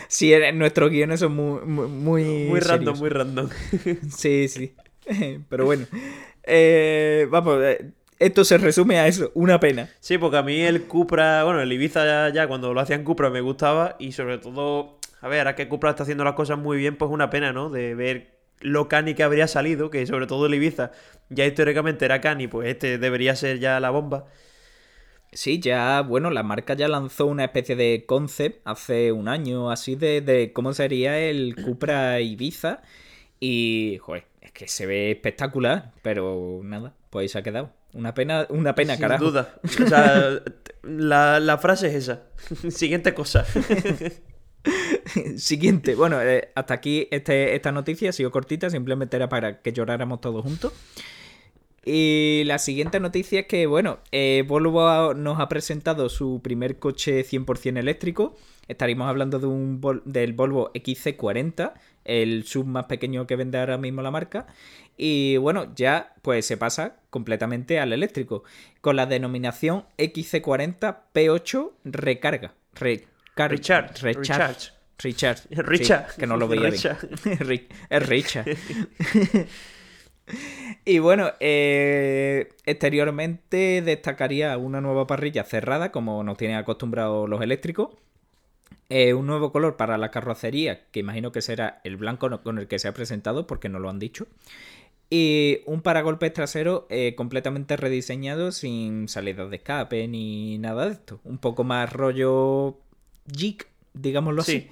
Sí, nuestros guiones son muy. Muy, muy, random, muy random. Sí, sí. Pero bueno. Eh, vamos, eh, esto se resume a eso, una pena. Sí, porque a mí el Cupra, bueno, el Ibiza ya, cuando lo hacían Cupra me gustaba y sobre todo, a ver, ahora que Cupra está haciendo las cosas muy bien, pues una pena, ¿no? De ver lo cani que habría salido, que sobre todo el Ibiza ya históricamente era cani, pues este debería ser ya la bomba. Sí, ya, bueno, la marca ya lanzó una especie de concept hace un año así de, cómo sería el Cupra Ibiza. Y, joder, es que se ve espectacular, pero nada, pues ahí se ha quedado. Una pena, una pena, Sin duda. O sea, la, frase es esa. Siguiente cosa. Siguiente. Bueno, eh, hasta aquí este, esta noticia ha sido cortita, simplemente era para que lloráramos todos juntos. Y la siguiente noticia es que, bueno, eh, Volvo nos ha presentado su primer coche 100% eléctrico. Estaríamos hablando de un del Volvo XC40, el sub más pequeño que vende ahora mismo la marca. Y bueno, ya pues se pasa completamente al eléctrico, con la denominación XC40 P8 Recarga. Recharge. Recharge. Recharge. Richard. que no lo veía bien. es Richard. Y bueno, eh, exteriormente destacaría una nueva parrilla cerrada, como nos tienen acostumbrados los eléctricos. Eh, un nuevo color para la carrocería, que imagino que será el blanco con el que se ha presentado, porque no lo han dicho. Y un paragolpes trasero eh, completamente rediseñado, sin salidas de escape ni nada de esto. Un poco más rollo Jeep, digámoslo así.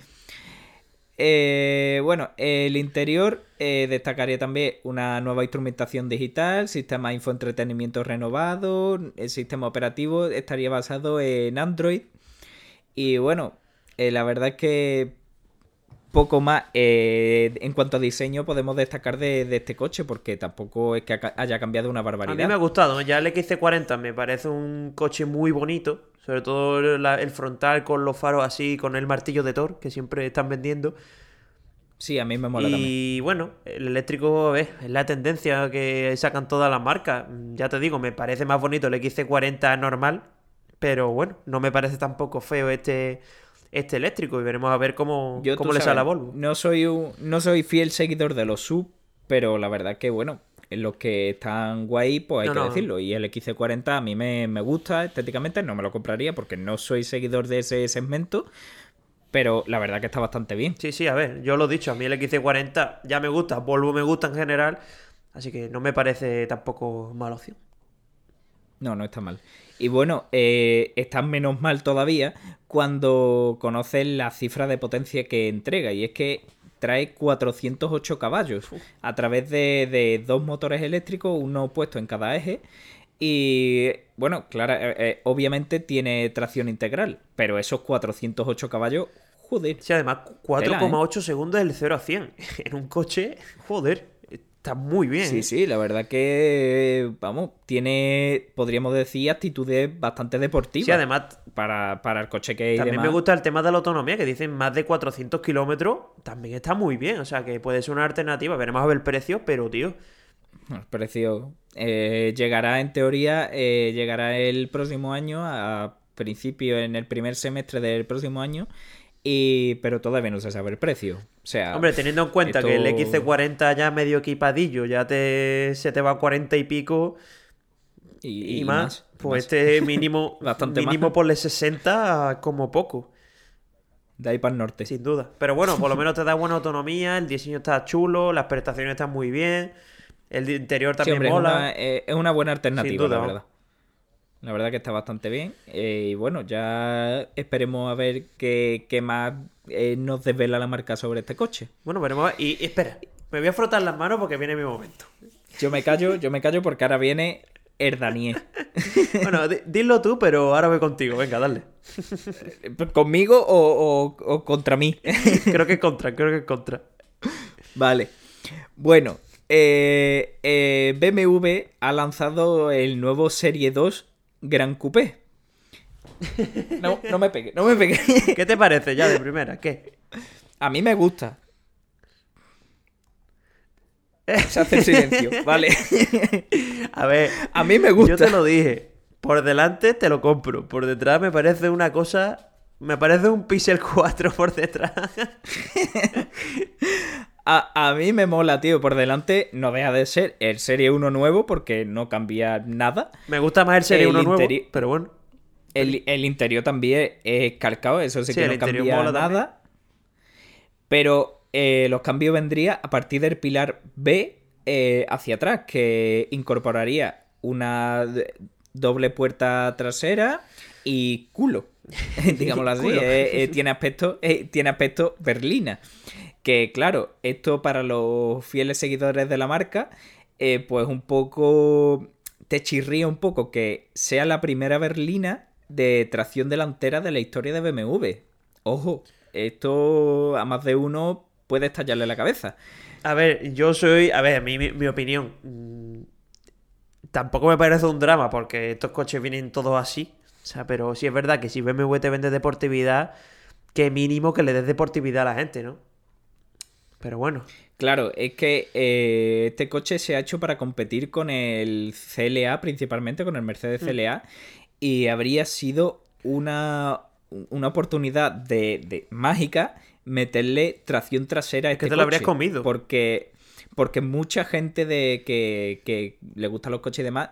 Eh, bueno, el interior eh, destacaría también una nueva instrumentación digital, sistema de infoentretenimiento renovado, el sistema operativo estaría basado en Android. Y bueno, eh, la verdad es que poco más en cuanto a diseño podemos destacar de, este coche, porque tampoco es que haya cambiado una barbaridad. A mí me ha gustado, ya el XC40 me parece un coche muy bonito, sobre todo el frontal con los faros así, con el martillo de Thor, que siempre están vendiendo. Sí, a mí me mola y, también. Y bueno, el eléctrico es la tendencia que sacan todas las marcas. Ya te digo, me parece más bonito el XC40 normal, pero bueno, no me parece tampoco feo este, este eléctrico y veremos a ver cómo, cómo le sale a Volvo. No soy, un, no soy fiel seguidor de los sub, pero la verdad que bueno, los que están guay, pues hay que decirlo. Y el XC40 a mí me, gusta estéticamente, no me lo compraría porque no soy seguidor de ese segmento. Pero la verdad que está bastante bien. Sí, sí, a ver, yo lo he dicho, a mí el XC40 ya me gusta, Volvo me gusta en general, así que no me parece tampoco mala opción. No, no está mal. Y bueno, eh, está menos mal todavía cuando conoces la cifra de potencia que entrega. Y es que trae 408 caballos a través de, dos motores eléctricos, uno puesto en cada eje. Y bueno, claro, eh, eh, obviamente tiene tracción integral, pero esos 408 caballos, joder. Sí, además 4,8 ¿eh? segundos del 0 a 100 en un coche, joder. Está muy bien. Sí, sí, la verdad que, vamos, tiene, podríamos decir, actitudes bastante deportivas. Sí, además, para, para el coche que hay. También me gusta el tema de la autonomía, que dicen más de 400 kilómetros, también está muy bien. O sea, que puede ser una alternativa. Veremos a ver el precio, pero, tío. El precio eh, llegará, en teoría, eh, llegará el próximo año, a principio, en el primer semestre del próximo año. Y, pero todavía no se sabe el precio. O sea, Hombre, teniendo en cuenta que el XC40 ya medio equipadillo, ya te, se te va a 40 y pico y, más, pues este mínimo, Bastante mínimo por el 60 como poco. De ahí para el norte. Sin duda. Pero bueno, por lo menos te da buena autonomía, el diseño está chulo, las prestaciones están muy bien, el interior también mola. Eh, es una, buena alternativa, la verdad. La verdad que está bastante bien. Eh, y bueno, ya esperemos a ver qué, más eh, nos desvela la marca sobre este coche. Bueno, veremos. Y, y, espera, me voy a frotar las manos porque viene mi momento. Yo me callo, yo me callo porque ahora viene Erdanier. bueno, dilo tú, pero ahora voy contigo. Venga, dale. ¿Conmigo o, contra mí? creo que contra, creo que contra. Vale. Bueno, eh, BMW ha lanzado el nuevo Serie 2 Gran Coupé. No, no me pegué, no me pegué. ¿Qué te parece ya de primera? ¿Qué? A mí me gusta. Se hace silencio, vale. A ver, a mí me gusta. Yo te lo dije. Por delante te lo compro. Por detrás me parece una cosa. Me parece un Pixel 4 por detrás. A, mí me mola, tío. Por delante no deja de ser el Serie 1 nuevo porque no cambia nada. Me gusta más el Serie 1 nuevo, pero bueno. El, interior también es calcado, eso sí, que no cambia nada. Pero eh, los cambios vendrían a partir del pilar B eh, hacia atrás, que incorporaría una doble puerta trasera y culo. digámoslo así. Eh, tiene aspecto, tiene aspecto berlina. Que claro, esto para los fieles seguidores de la marca, eh, pues un poco te chirría un poco que sea la primera berlina de tracción delantera de la historia de BMW. Ojo, esto a más de uno puede estallarle la cabeza. A ver, yo soy. A ver, mi, mi opinión. Mm, tampoco me parece un drama porque estos coches vienen todos así. O sea, pero sí es verdad que si BMW te vende deportividad, que mínimo que le des deportividad a la gente, ¿no? Pero bueno. Claro, es que eh, este coche se ha hecho para competir con el CLA, principalmente con el Mercedes mm. CLA, y habría sido una, una oportunidad de, mágica meterle tracción trasera a este que te lo habrías comido. Porque, porque mucha gente de que, que le gustan los coches y demás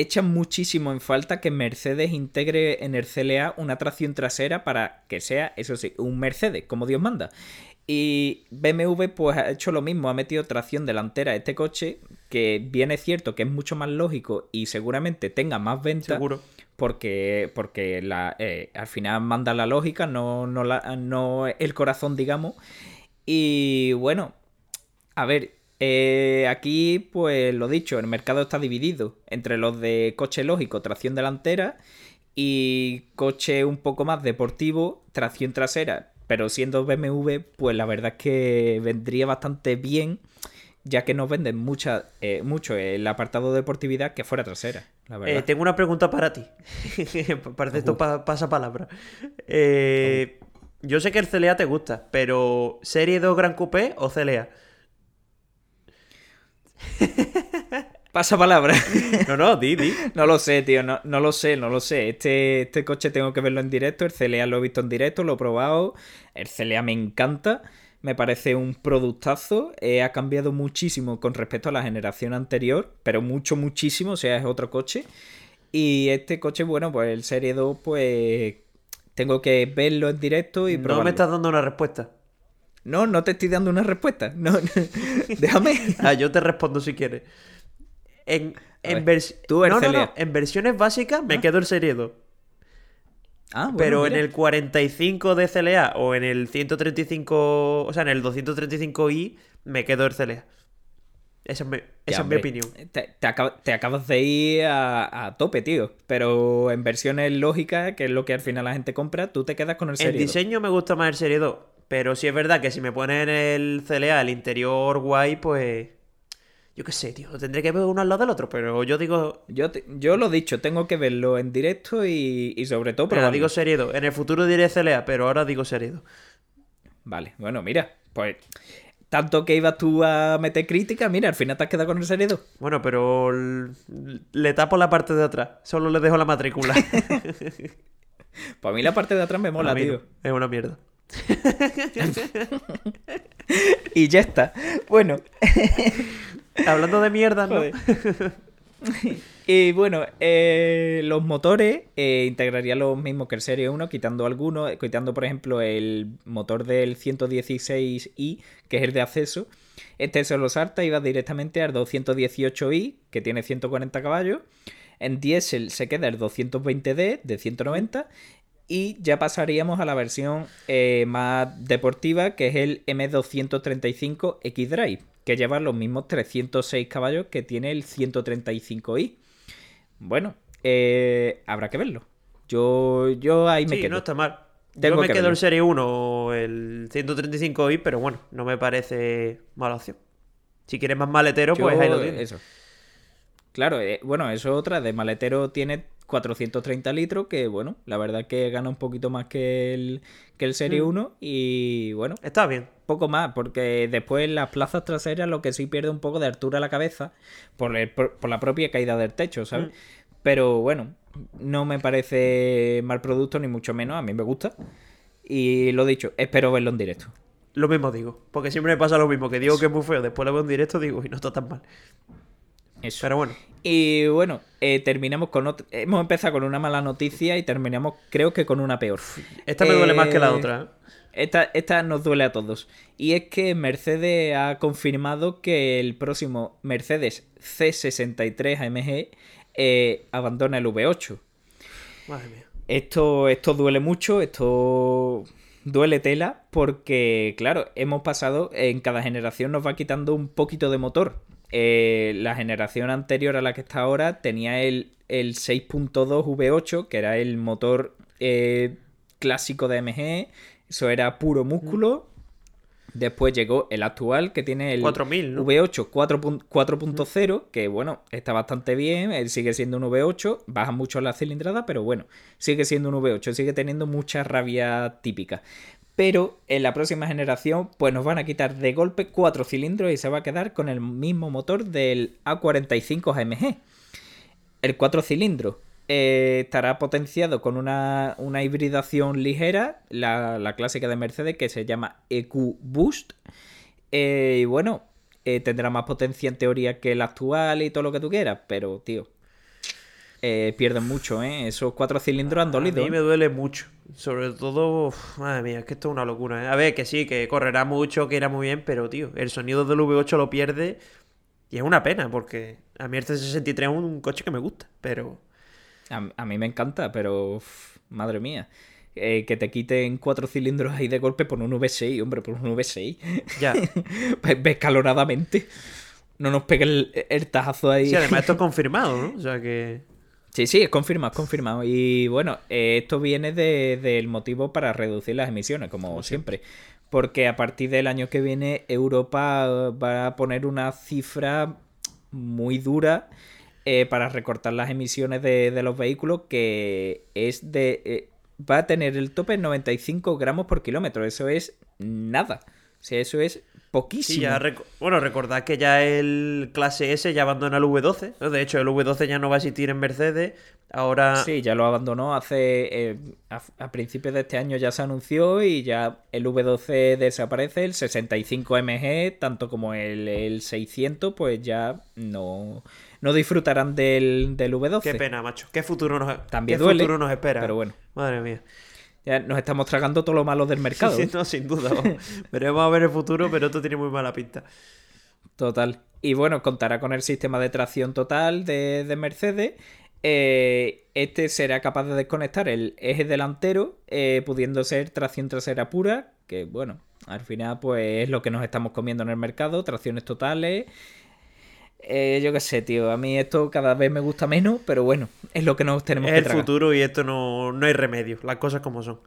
echan muchísimo en falta que Mercedes integre en el CLA una tracción trasera para que sea, eso sí, un Mercedes, como Dios manda. Y BMW pues ha hecho lo mismo, ha metido tracción delantera a este coche, que bien es cierto que es mucho más lógico y seguramente tenga más ventas. porque, porque la, eh, al final manda la lógica, no, no, la, no el corazón, digamos. Y bueno, a ver, eh, aquí pues lo dicho, el mercado está dividido entre los de coche lógico, tracción delantera, y coche un poco más deportivo, tracción trasera. Pero siendo BMW, pues la verdad es que vendría bastante bien ya que nos venden mucha, eh, mucho el apartado de deportividad que fuera trasera. Eh, tengo una pregunta para ti. Parece esto pasa palabra. Eh, yo sé que el CLA te gusta, pero ¿Serie 2 Gran Coupé o CLA? Pasa palabra. No, no, di, di. No lo sé, tío, no, no lo sé, no lo sé. Este, este coche tengo que verlo en directo, el CLA lo he visto en directo, lo he probado. El CLA me encanta me parece un productazo. Eh, ha cambiado muchísimo con respecto a la generación anterior, pero mucho, muchísimo. O sea, es otro coche. Y este coche, bueno, pues el Serie 2, pues tengo que verlo en directo y probarlo. No me estás dando una respuesta. No, no te estoy dando una respuesta. No, déjame. ah, yo te respondo si quieres. En, en, en versiones básicas me ah. quedo el Serie 2. Ah, pero en el 45 de CLA o en el 135, o sea, en el 235i me quedo el CLA. Esa es mi, opinión. Te, acabas de ir a, tope, tío. Pero en versiones lógicas, que es lo que al final la gente compra, tú te quedas con el Serie El diseño me gusta más el Serie 2. Pero sí es verdad que si me ponen el CLA, el interior guay, pues yo qué sé, tío, tendré que ver uno al lado del otro, pero yo digo... Yo, yo lo he dicho, tengo que verlo en directo y, sobre todo... Pero digo serido, en el futuro diré CLA, pero ahora digo serido. Vale, bueno, mira, pues tanto que ibas tú a meter crítica, mira, al final te has quedado con el serido. Bueno, pero le tapo la parte de atrás, solo le dejo la matrícula. Pues a mí la parte de atrás me mola, tío. Es una mierda. Y ya está. Bueno. Hablando de mierda, ¿no? y bueno, eh, los motores eh, integrarían los mismos que el Serie 1, quitando algunos, quitando por ejemplo el motor del 116i, que es el de acceso. Este se lo salta y va directamente al 218i, que tiene 140 caballos. En diésel se queda el 220D de 190 y ya pasaríamos a la versión eh, más deportiva, que es el M235 X-Drive, que lleva los mismos 306 caballos que tiene el 135i. Bueno, eh, habrá que verlo. Yo, yo ahí me sí, no está mal. yo me quedo el Serie 1 o el 135i, pero bueno, no me parece mala opción. Si quieres más maletero, pues ahí lo tienes. Eso. Claro, eh, bueno, eso es otra. De maletero tiene 430 litros, que bueno, la verdad que gana un poquito más que el, que el Serie 1 mm. y bueno. Está bien. Poco más, porque después las plazas traseras lo que sí pierde un poco de altura a la cabeza por, por, la propia caída del techo, ¿sabes? Mm. Pero bueno, no me parece mal producto ni mucho menos, a mí me gusta. Y lo dicho, espero verlo en directo. Lo mismo digo, porque siempre me pasa lo mismo, que digo que es muy feo, después lo veo en directo digo, y no está tan mal. Eso. Pero bueno. Y bueno, eh, terminamos con otra. Hemos empezado con una mala noticia y terminamos, creo que con una peor. Esta me duele más que la eh, otra. ¿eh? Esta, esta nos duele a todos. Y es que Mercedes ha confirmado que el próximo Mercedes C63 AMG abandona el V8. Madre mía. Esto, esto duele mucho, esto duele tela, porque, claro, hemos pasado, en cada generación nos va quitando un poquito de motor. Eh, la generación anterior a la que está ahora tenía el, el 6.2 V8, que era el motor eh, clásico de MG, eso era puro músculo. Después llegó el actual, que tiene el V8 4.0, que bueno, está bastante bien, él sigue siendo un V8, baja mucho la cilindrada, pero bueno, sigue siendo un V8, sigue teniendo mucha rabia típica pero en la próxima generación pues nos van a quitar de golpe cuatro cilindros y se va a quedar con el mismo motor del A45 AMG. El cuatro cilindros eh, estará potenciado con una, hibridación ligera, la, clásica de Mercedes que se llama EQ Boost. Eh, y bueno, eh, tendrá más potencia en teoría que el actual y todo lo que tú quieras, pero tío, eh, pierden mucho, ¿eh? Esos cuatro cilindros han dolido. A mí me duele mucho. Sobre todo, madre mía, es que esto es una locura. ¿eh? A ver, que sí, que correrá mucho, que irá muy bien, pero tío, el sonido del V8 lo pierde y es una pena porque a mí el C63 es un coche que me gusta, pero A, mí me encanta, pero madre mía. Eh, que te quiten cuatro cilindros ahí de golpe por un V6, hombre, por un V6. Ya. Escaloradamente. No nos pegue el, tajazo ahí. Sí, además esto es confirmado, ¿no? O sea que. Sí, sí, es confirmado, es confirmado. Y bueno, eh, esto viene del motivo para reducir las emisiones, como siempre. Porque a partir del año que viene, Europa va a poner una cifra muy dura eh, para recortar las emisiones de, los vehículos, que es de. Eh, va a tener el tope en 95 gramos por kilómetro. Eso es nada. O sea, eso es poquísimo. ya bueno, recordad que ya el clase S ya abandona el V12. De hecho, el V12 ya no va a existir en Mercedes. Ahora. Sí, ya lo abandonó hace. Eh, a, principios de este año ya se anunció y ya el V12 desaparece. El 65 MG, tanto como el, el 600, pues ya no no disfrutarán del, del V12. Qué pena, macho. ¿Qué futuro nos, También futuro nos espera? Pero bueno. Madre mía. Ya nos estamos tragando todo lo malo del mercado. Sí, no, sin duda. Veremos a ver el futuro, pero esto tiene muy mala pinta. Total. Y bueno, contará con el sistema de tracción total de, Mercedes. Eh, este será capaz de desconectar el eje delantero, eh, pudiendo ser tracción trasera pura, que bueno, al final pues es lo que nos estamos comiendo en el mercado, tracciones totales, eh, yo qué sé, tío. A mí esto cada vez me gusta menos, pero bueno, es lo que nos tenemos que Es el futuro y esto no, hay remedio. Las cosas como son.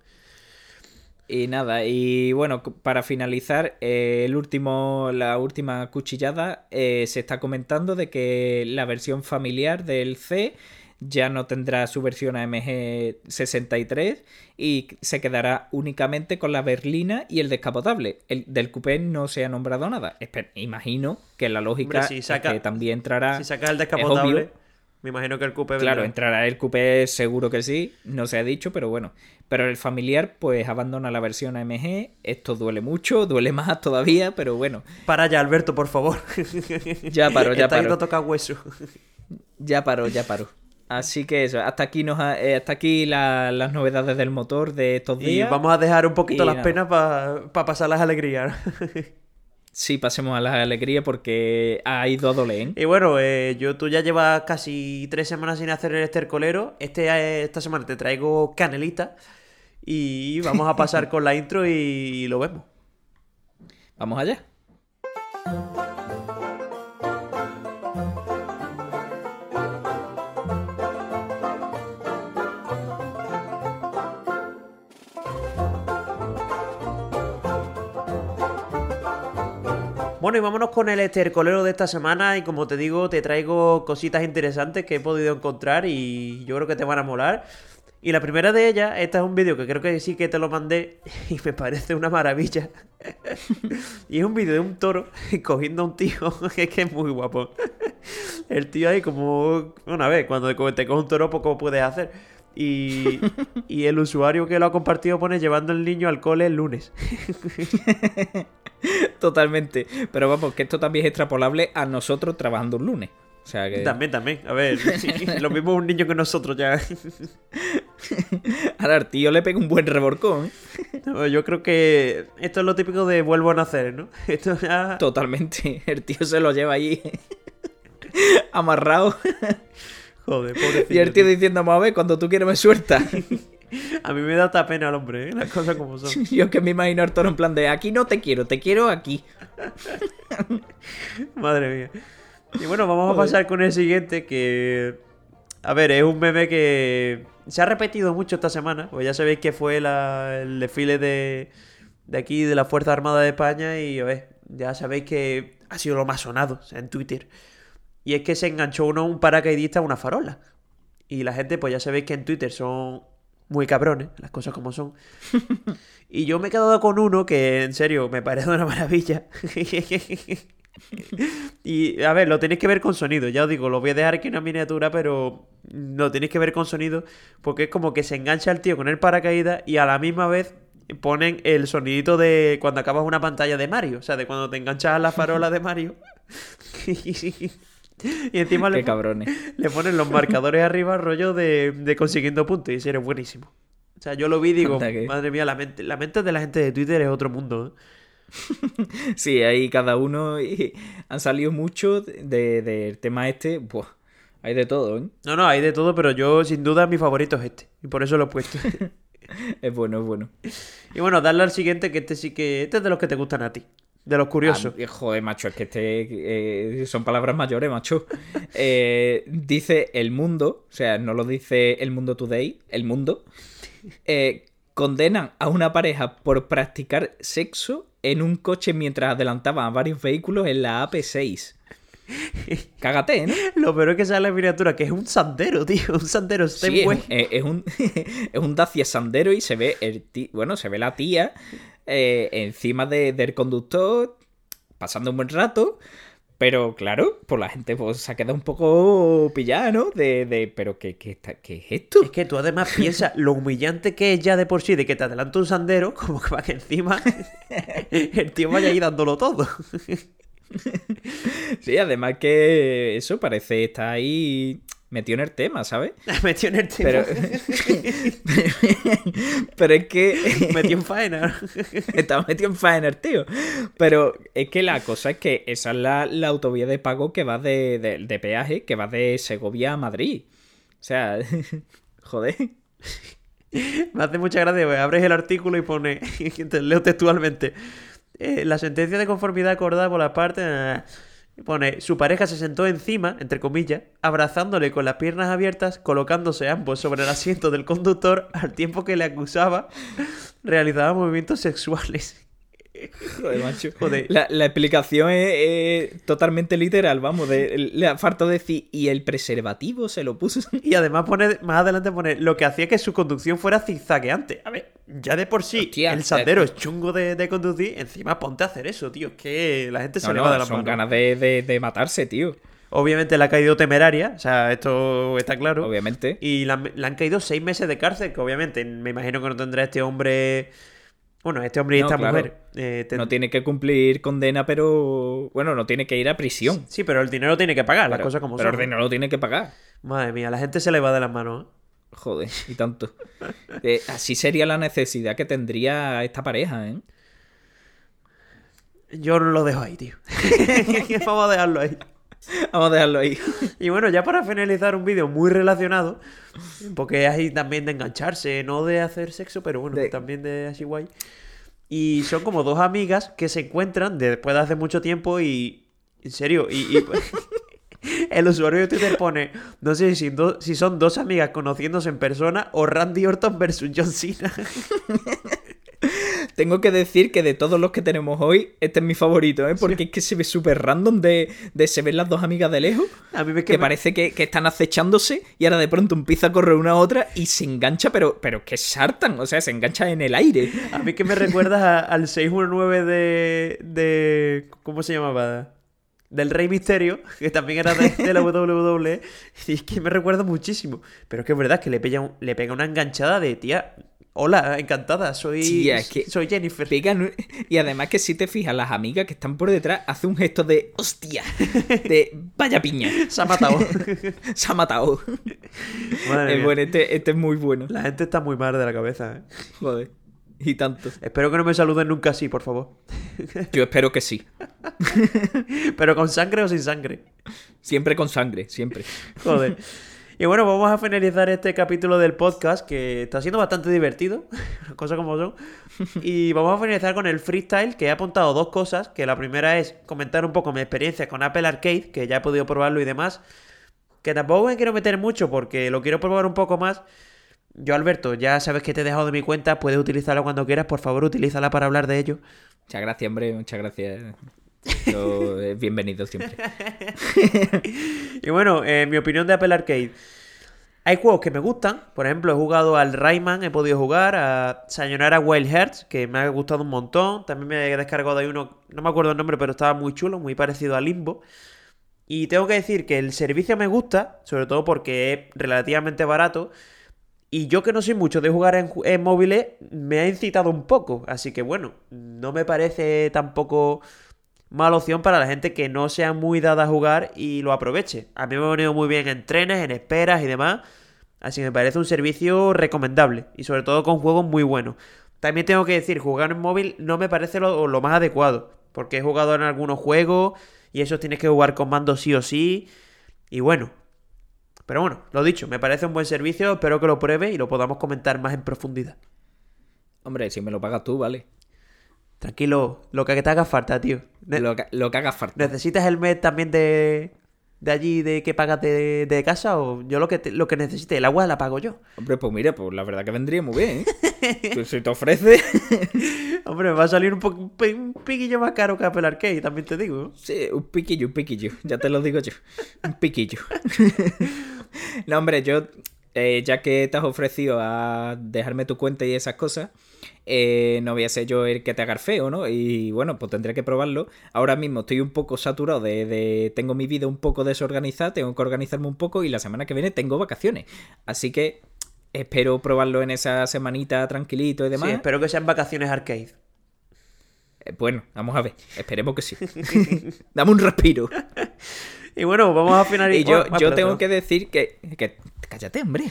Y nada, y bueno, para finalizar, eh, el último, la última cuchillada, eh, se está comentando de que la versión familiar del C ya no tendrá su versión AMG 63 y se quedará únicamente con la berlina y el descapotable. El del coupé no se ha nombrado nada. imagino que la lógica es que también entrará. Si saca el descapotable, me imagino que el coupé Claro, entrará el coupé seguro que sí, no se ha dicho, pero bueno. Pero el familiar, pues abandona la versión AMG. Esto duele mucho, duele más todavía, pero bueno. Para ya, Alberto, por favor. Ya paro, ya paro. toca hueso. Ya paro, ya paro. Así que eso, hasta aquí nos eh, hasta aquí las novedades del motor de estos días. Y vamos a dejar un poquito las penas para pasar las alegrías. sí, pasemos a las alegrías porque ha ido a doler. Y bueno, eh, yo tú ya llevas casi tres semanas sin hacer el estercolero. Este, eh, esta semana te traigo canelita. Y vamos a pasar con la intro y lo vemos. Vamos allá. Bueno, y vámonos con el estercolero de esta semana. Y como te digo, te traigo cositas interesantes que he podido encontrar y yo creo que te van a molar. Y la primera de ellas, esta es un vídeo que creo que sí que te lo mandé y me parece una maravilla. y es un vídeo de un toro cogiendo a un tío, que es que es muy guapo. El tío ahí como, una vez, cuando te coge un toro, poco pues, puedes hacer. Y, y, el usuario que lo ha compartido pone llevando el niño al cole el lunes. Totalmente. Pero vamos, que esto también es extrapolable a nosotros trabajando un lunes. O sea que... También, también. A ver, lo mismo un niño que nosotros ya. Ahora, al tío le pega un buen reborcón. ¿eh? yo creo que esto es lo típico de vuelvo a nacer, ¿no? Esto Totalmente. El tío se lo lleva ahí amarrado. Joder, pobrecito. Y el tío diciendo, a ver, cuando tú quieres me suelta. A mí me da hasta pena el hombre, ¿eh? las cosas como son. Yo que me imagino a en plan de aquí no te quiero, te quiero aquí. Madre mía. Y bueno, vamos a pasar con el siguiente que... A ver, es un meme que se ha repetido mucho esta semana. Pues ya sabéis que fue el desfile de, de aquí, de la Fuerza Armada de España. Y a ver, ya sabéis que ha sido lo más sonado en Twitter. Y es que se enganchó uno un paracaidista a una farola. Y la gente, pues ya sabéis que en Twitter son muy cabrones, las cosas como son. y yo me he quedado con uno que, en serio, me parece una maravilla. y, a ver, lo tenéis que ver con sonido. Ya os digo, lo voy a dejar aquí en una miniatura, pero lo tenéis que ver con sonido porque es como que se engancha el tío con el paracaídas y a la misma vez ponen el sonidito de cuando acabas una pantalla de Mario. O sea, de cuando te enganchas a la farola de Mario. Y encima le, le, ponen los marcadores arriba, rollo de, consiguiendo puntos. Y si eres buenísimo. O sea, yo lo vi y digo, madre mía, la mente, la mente de la gente de Twitter es otro mundo. ¿eh? sí, ahí cada uno. Y han salido mucho del tema este. Hay de todo, ¿eh? No, no, hay de todo, pero yo sin duda mi favorito es este. Y por eso lo he puesto. es bueno, es bueno. Y bueno, darle al siguiente, que este sí que. Este es de los que te gustan a ti. De los curiosos. Ah, joder, macho, es que este. Eh, son palabras mayores, macho. Eh, dice el mundo, o sea, no lo dice el mundo today, el mundo. Eh, condenan a una pareja por practicar sexo en un coche mientras adelantaban a varios vehículos en la AP6. Cágate, ¿no? Lo peor es que sale la miniatura, que es un sandero, tío. Un sandero sí, es, un, es un Dacia Sandero y se ve el bueno, se ve la tía eh, encima del conductor, pasando un buen rato. Pero claro, pues la gente pues, se ha quedado un poco pillada, ¿no? De, de pero ¿qué, qué, qué, es esto? Es que tú además piensas lo humillante que es ya de por sí de que te adelanta un sandero, como que va que encima el tío vaya ahí dándolo todo. sí, además que eso parece estar ahí metido en el tema, ¿sabes? metido en el tema. Pero, es que. metió en faena. Estaba metido en faena, tío. Pero es que la cosa es que esa es la, autovía de pago que va de, de, peaje, que va de Segovia a Madrid. O sea, joder. Me hace mucha gracia, abres el artículo y pone, te leo textualmente, eh, la sentencia de conformidad acordada por la parte... Eh, pone, su pareja se sentó encima, entre comillas, abrazándole con las piernas abiertas, colocándose ambos sobre el asiento del conductor al tiempo que le acusaba realizaba movimientos sexuales. Joder, macho. La, explicación es, totalmente literal, vamos. De, le falta decir, y el preservativo se lo puso. Y además pone, más adelante pone, lo que hacía que su conducción fuera zigzagueante. A ver, ya de por sí, el sandero es chungo de, conducir, encima ponte a hacer eso, tío. Es que la gente se le va de la Son ganas de, matarse, tío. Obviamente le ha caído temeraria, o sea, esto está claro. Obviamente. Y le han caído seis meses de cárcel, que obviamente me imagino que no tendrá este hombre bueno, este hombre y esta mujer. Eh, no tiene que cumplir condena, pero. Bueno, no tiene que ir a prisión. Sí, pero el dinero tiene que pagar, las cosas como pero son. Pero el dinero lo tiene que pagar. Madre mía, la gente se le va de las manos. ¿eh? Joder, y tanto. Eh, así sería la necesidad que tendría esta pareja, ¿eh? Yo lo dejo ahí, tío. Vamos a dejarlo ahí. Vamos a dejarlo ahí. Y bueno, ya para finalizar un vídeo muy relacionado, porque es ahí también de engancharse, no de hacer sexo, pero bueno, también de así guay. Y son como dos amigas que se encuentran después de hace mucho tiempo y... En serio, y... el usuario de Twitter pone, no sé si, si son dos amigas conociéndose en persona o Randy Orton versus John Cena. Tengo que decir que de todos los que tenemos hoy, este es mi favorito, ¿eh? Porque es que se ve súper random de, de, se ven las dos amigas de lejos. A mí me que, parece que, están acechándose y ahora de pronto empieza a correr una a otra y se engancha, pero, pero que sartan, o sea, se engancha en el aire. A mí que me recuerdas al 619 de, de. ¿Cómo se llamaba? Del Rey Misterio, que también era de, la WWE, y es que me recuerda muchísimo. Pero es que es verdad que le pega, le pega una enganchada de tía. Hola, encantada, soy, soy Jennifer. y además que si te fijas, las amigas que están por detrás hace un gesto de hostia, de vaya piña. Se ha matado. Se ha matado. bueno, este, este, es muy bueno. La gente está muy mal de la cabeza, ¿eh? Joder. Y tanto. Espero que no me saluden nunca así, por favor. Yo espero que sí. Pero con sangre o sin sangre. Siempre con sangre, siempre. Joder. Y bueno, vamos a finalizar este capítulo del podcast que está siendo bastante divertido, cosas como son. Y vamos a finalizar con el freestyle, que he apuntado dos cosas, que la primera es comentar un poco mi experiencia con Apple Arcade, que ya he podido probarlo y demás. Que tampoco me quiero meter mucho porque lo quiero probar un poco más. Yo, Alberto, ya sabes que te he dejado de mi cuenta, puedes utilizarla cuando quieras, por favor, utilízala para hablar de ello. Muchas gracias, hombre, muchas gracias. Eh, bienvenido siempre. y bueno, en eh, mi opinión de Apple Arcade. Hay juegos que me gustan. Por ejemplo, he jugado al Rayman, he podido jugar a Sayonara Wild Hearts, que me ha gustado un montón. También me he descargado de ahí uno, no me acuerdo el nombre, pero estaba muy chulo, muy parecido a Limbo. Y tengo que decir que el servicio me gusta, sobre todo porque es relativamente barato. Y yo que no soy mucho de jugar en, en móviles, me ha incitado un poco. Así que bueno, no me parece tampoco mala opción para la gente que no sea muy dada a jugar y lo aproveche. A mí me ha venido muy bien en trenes, en esperas y demás. Así que me parece un servicio recomendable y sobre todo con juegos muy buenos. También tengo que decir, jugar en móvil no me parece lo, más adecuado. Porque he jugado en algunos juegos y eso tienes que jugar con mando sí o sí. Y bueno, Pero bueno, lo dicho, me parece un buen servicio, espero que lo pruebe y lo podamos comentar más en profundidad. Hombre, si me lo pagas tú, vale. Tranquilo, lo que te haga falta, tío. lo, que, lo que haga falta. ¿Necesitas el mes también de, de allí de que pagas de, casa o yo lo que lo que necesite, el agua la pago yo. Hombre, pues mira, pues la verdad que vendría muy bien, ¿eh? pues si te ofrece. Hombre, va a salir un, un, piquillo más caro que Apple Arcade, también te digo. Sí, un piquillo, un piquillo, ya te lo digo yo. Un piquillo. no, hombre, yo, eh, ya que te has ofrecido a dejarme tu cuenta y esas cosas, eh, no voy a ser yo el que te haga feo, ¿no? Y bueno, pues tendré que probarlo. Ahora mismo estoy un poco saturado de, Tengo mi vida un poco desorganizada, tengo que organizarme un poco y la semana que viene tengo vacaciones. Así que espero probarlo en esa semanita tranquilito y demás. Sí, espero que sean vacaciones arcade. Eh, bueno, vamos a ver. Esperemos que sí. Dame un respiro. Y bueno, vamos a finalizar. Y yo, yo tengo que decir que, que cállate, hombre.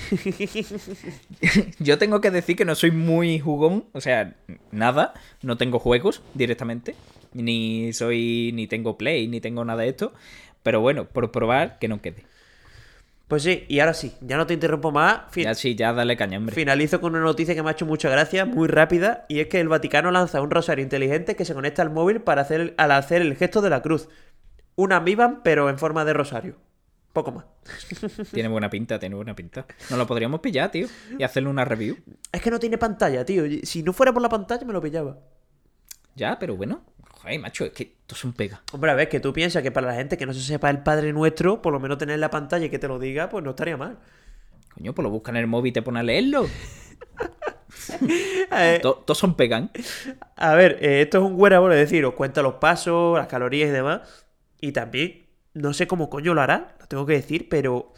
yo tengo que decir que no soy muy jugón, o sea, nada, no tengo juegos directamente, ni soy, ni tengo play, ni tengo nada de esto, pero bueno, por probar que no quede. Pues sí, y ahora sí, ya no te interrumpo más. ya sí, ya dale caña, hombre. Finalizo con una noticia que me ha hecho mucha gracia, muy rápida, y es que el Vaticano lanza un rosario inteligente que se conecta al móvil para hacer, al hacer el gesto de la cruz una Amiiban, pero en forma de rosario. Poco más. Tiene buena pinta, tiene buena pinta. No lo podríamos pillar, tío. Y hacerle una review. Es que no tiene pantalla, tío. Si no fuera por la pantalla, me lo pillaba. Ya, pero bueno. Joder, macho, es que esto es un pega. Hombre, a ver, que tú piensas que para la gente que no se sepa el Padre Nuestro, por lo menos tener la pantalla y que te lo diga, pues no estaría mal. Coño, pues lo buscan en el móvil y te pone a leerlo. Todos son pegan. A ver, eh, esto es un wearable, es decir, os cuenta los pasos, las calorías y demás. Y también, no sé cómo coño lo hará, lo tengo que decir, pero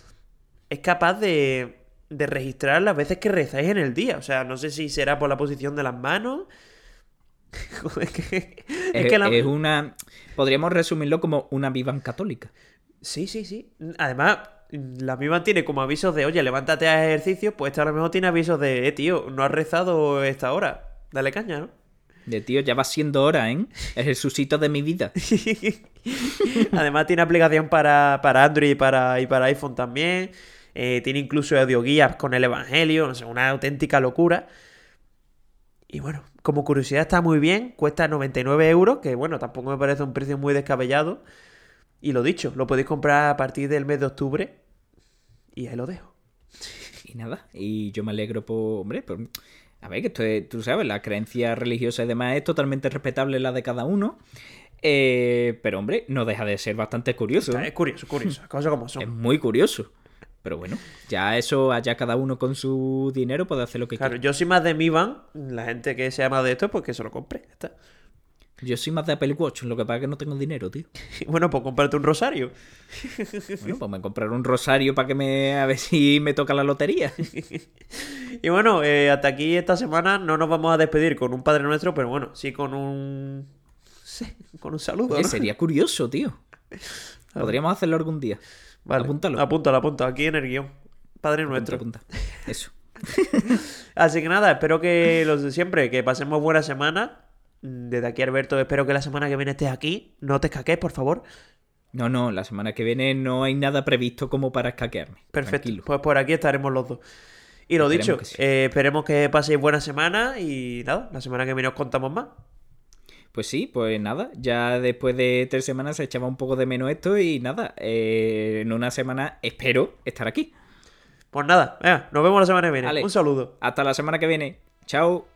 es capaz de, de registrar las veces que rezáis en el día. O sea, no sé si será por la posición de las manos. es que, es, es una. Podríamos resumirlo como una vivan católica. Sí, sí, sí. Además, la misma tiene como avisos de, oye, levántate a ejercicio, pues esta a lo mejor tiene avisos de, eh, tío, no has rezado esta hora. Dale caña, ¿no? De tío, ya va siendo hora, ¿eh? Es el susito de mi vida. Además tiene aplicación para, para Android y para, y para iPhone también. Eh, tiene incluso audioguías con el Evangelio. No sé, una auténtica locura. Y bueno, como curiosidad está muy bien. Cuesta 99 euros, que bueno, tampoco me parece un precio muy descabellado. Y lo dicho, lo podéis comprar a partir del mes de octubre. Y ahí lo dejo. Y nada, y yo me alegro por, hombre, por a ver, que esto es, tú sabes, la creencia religiosa y demás es totalmente respetable la de cada uno. Eh, pero hombre, no deja de ser bastante curioso. Es curioso, curioso, cosas como son. Es muy curioso. Pero bueno, ya eso, allá cada uno con su dinero puede hacer lo que quiera. Claro, yo soy más de mi van, la gente que se llama de esto, pues que se lo compre. Está. Yo soy más de Apple Watch, lo que pasa es que no tengo dinero, tío. bueno, pues comprarte un rosario. bueno, pues me compraré un rosario para que me. a ver si me toca la lotería. y bueno, eh, hasta aquí esta semana no nos vamos a despedir con un Padre Nuestro, pero bueno, sí con un. Sí, con un saludo. Sería curioso, tío. Podríamos hacerlo algún día. Vale, apúntalo. Apúntalo, apúntalo, aquí en el guion. Padre Nuestro. Apunta. Eso. Así que nada, espero que los de siempre, que pasemos buena semana desde aquí, Alberto, espero que la semana que viene estés aquí. No te escaques, por favor. No, no, la semana que viene no hay nada previsto como para escaquearme. Perfecto. Pues por aquí estaremos los dos. Y lo dicho, eh, esperemos que paséis buena semana y nada, la semana que viene os contamos más. Pues sí, pues nada, ya después de tres semanas se echaba un poco de menos esto y nada, eh, en una semana espero estar aquí. Pues nada, nos vemos la semana que viene. un saludo. Hasta la semana que viene. Chao.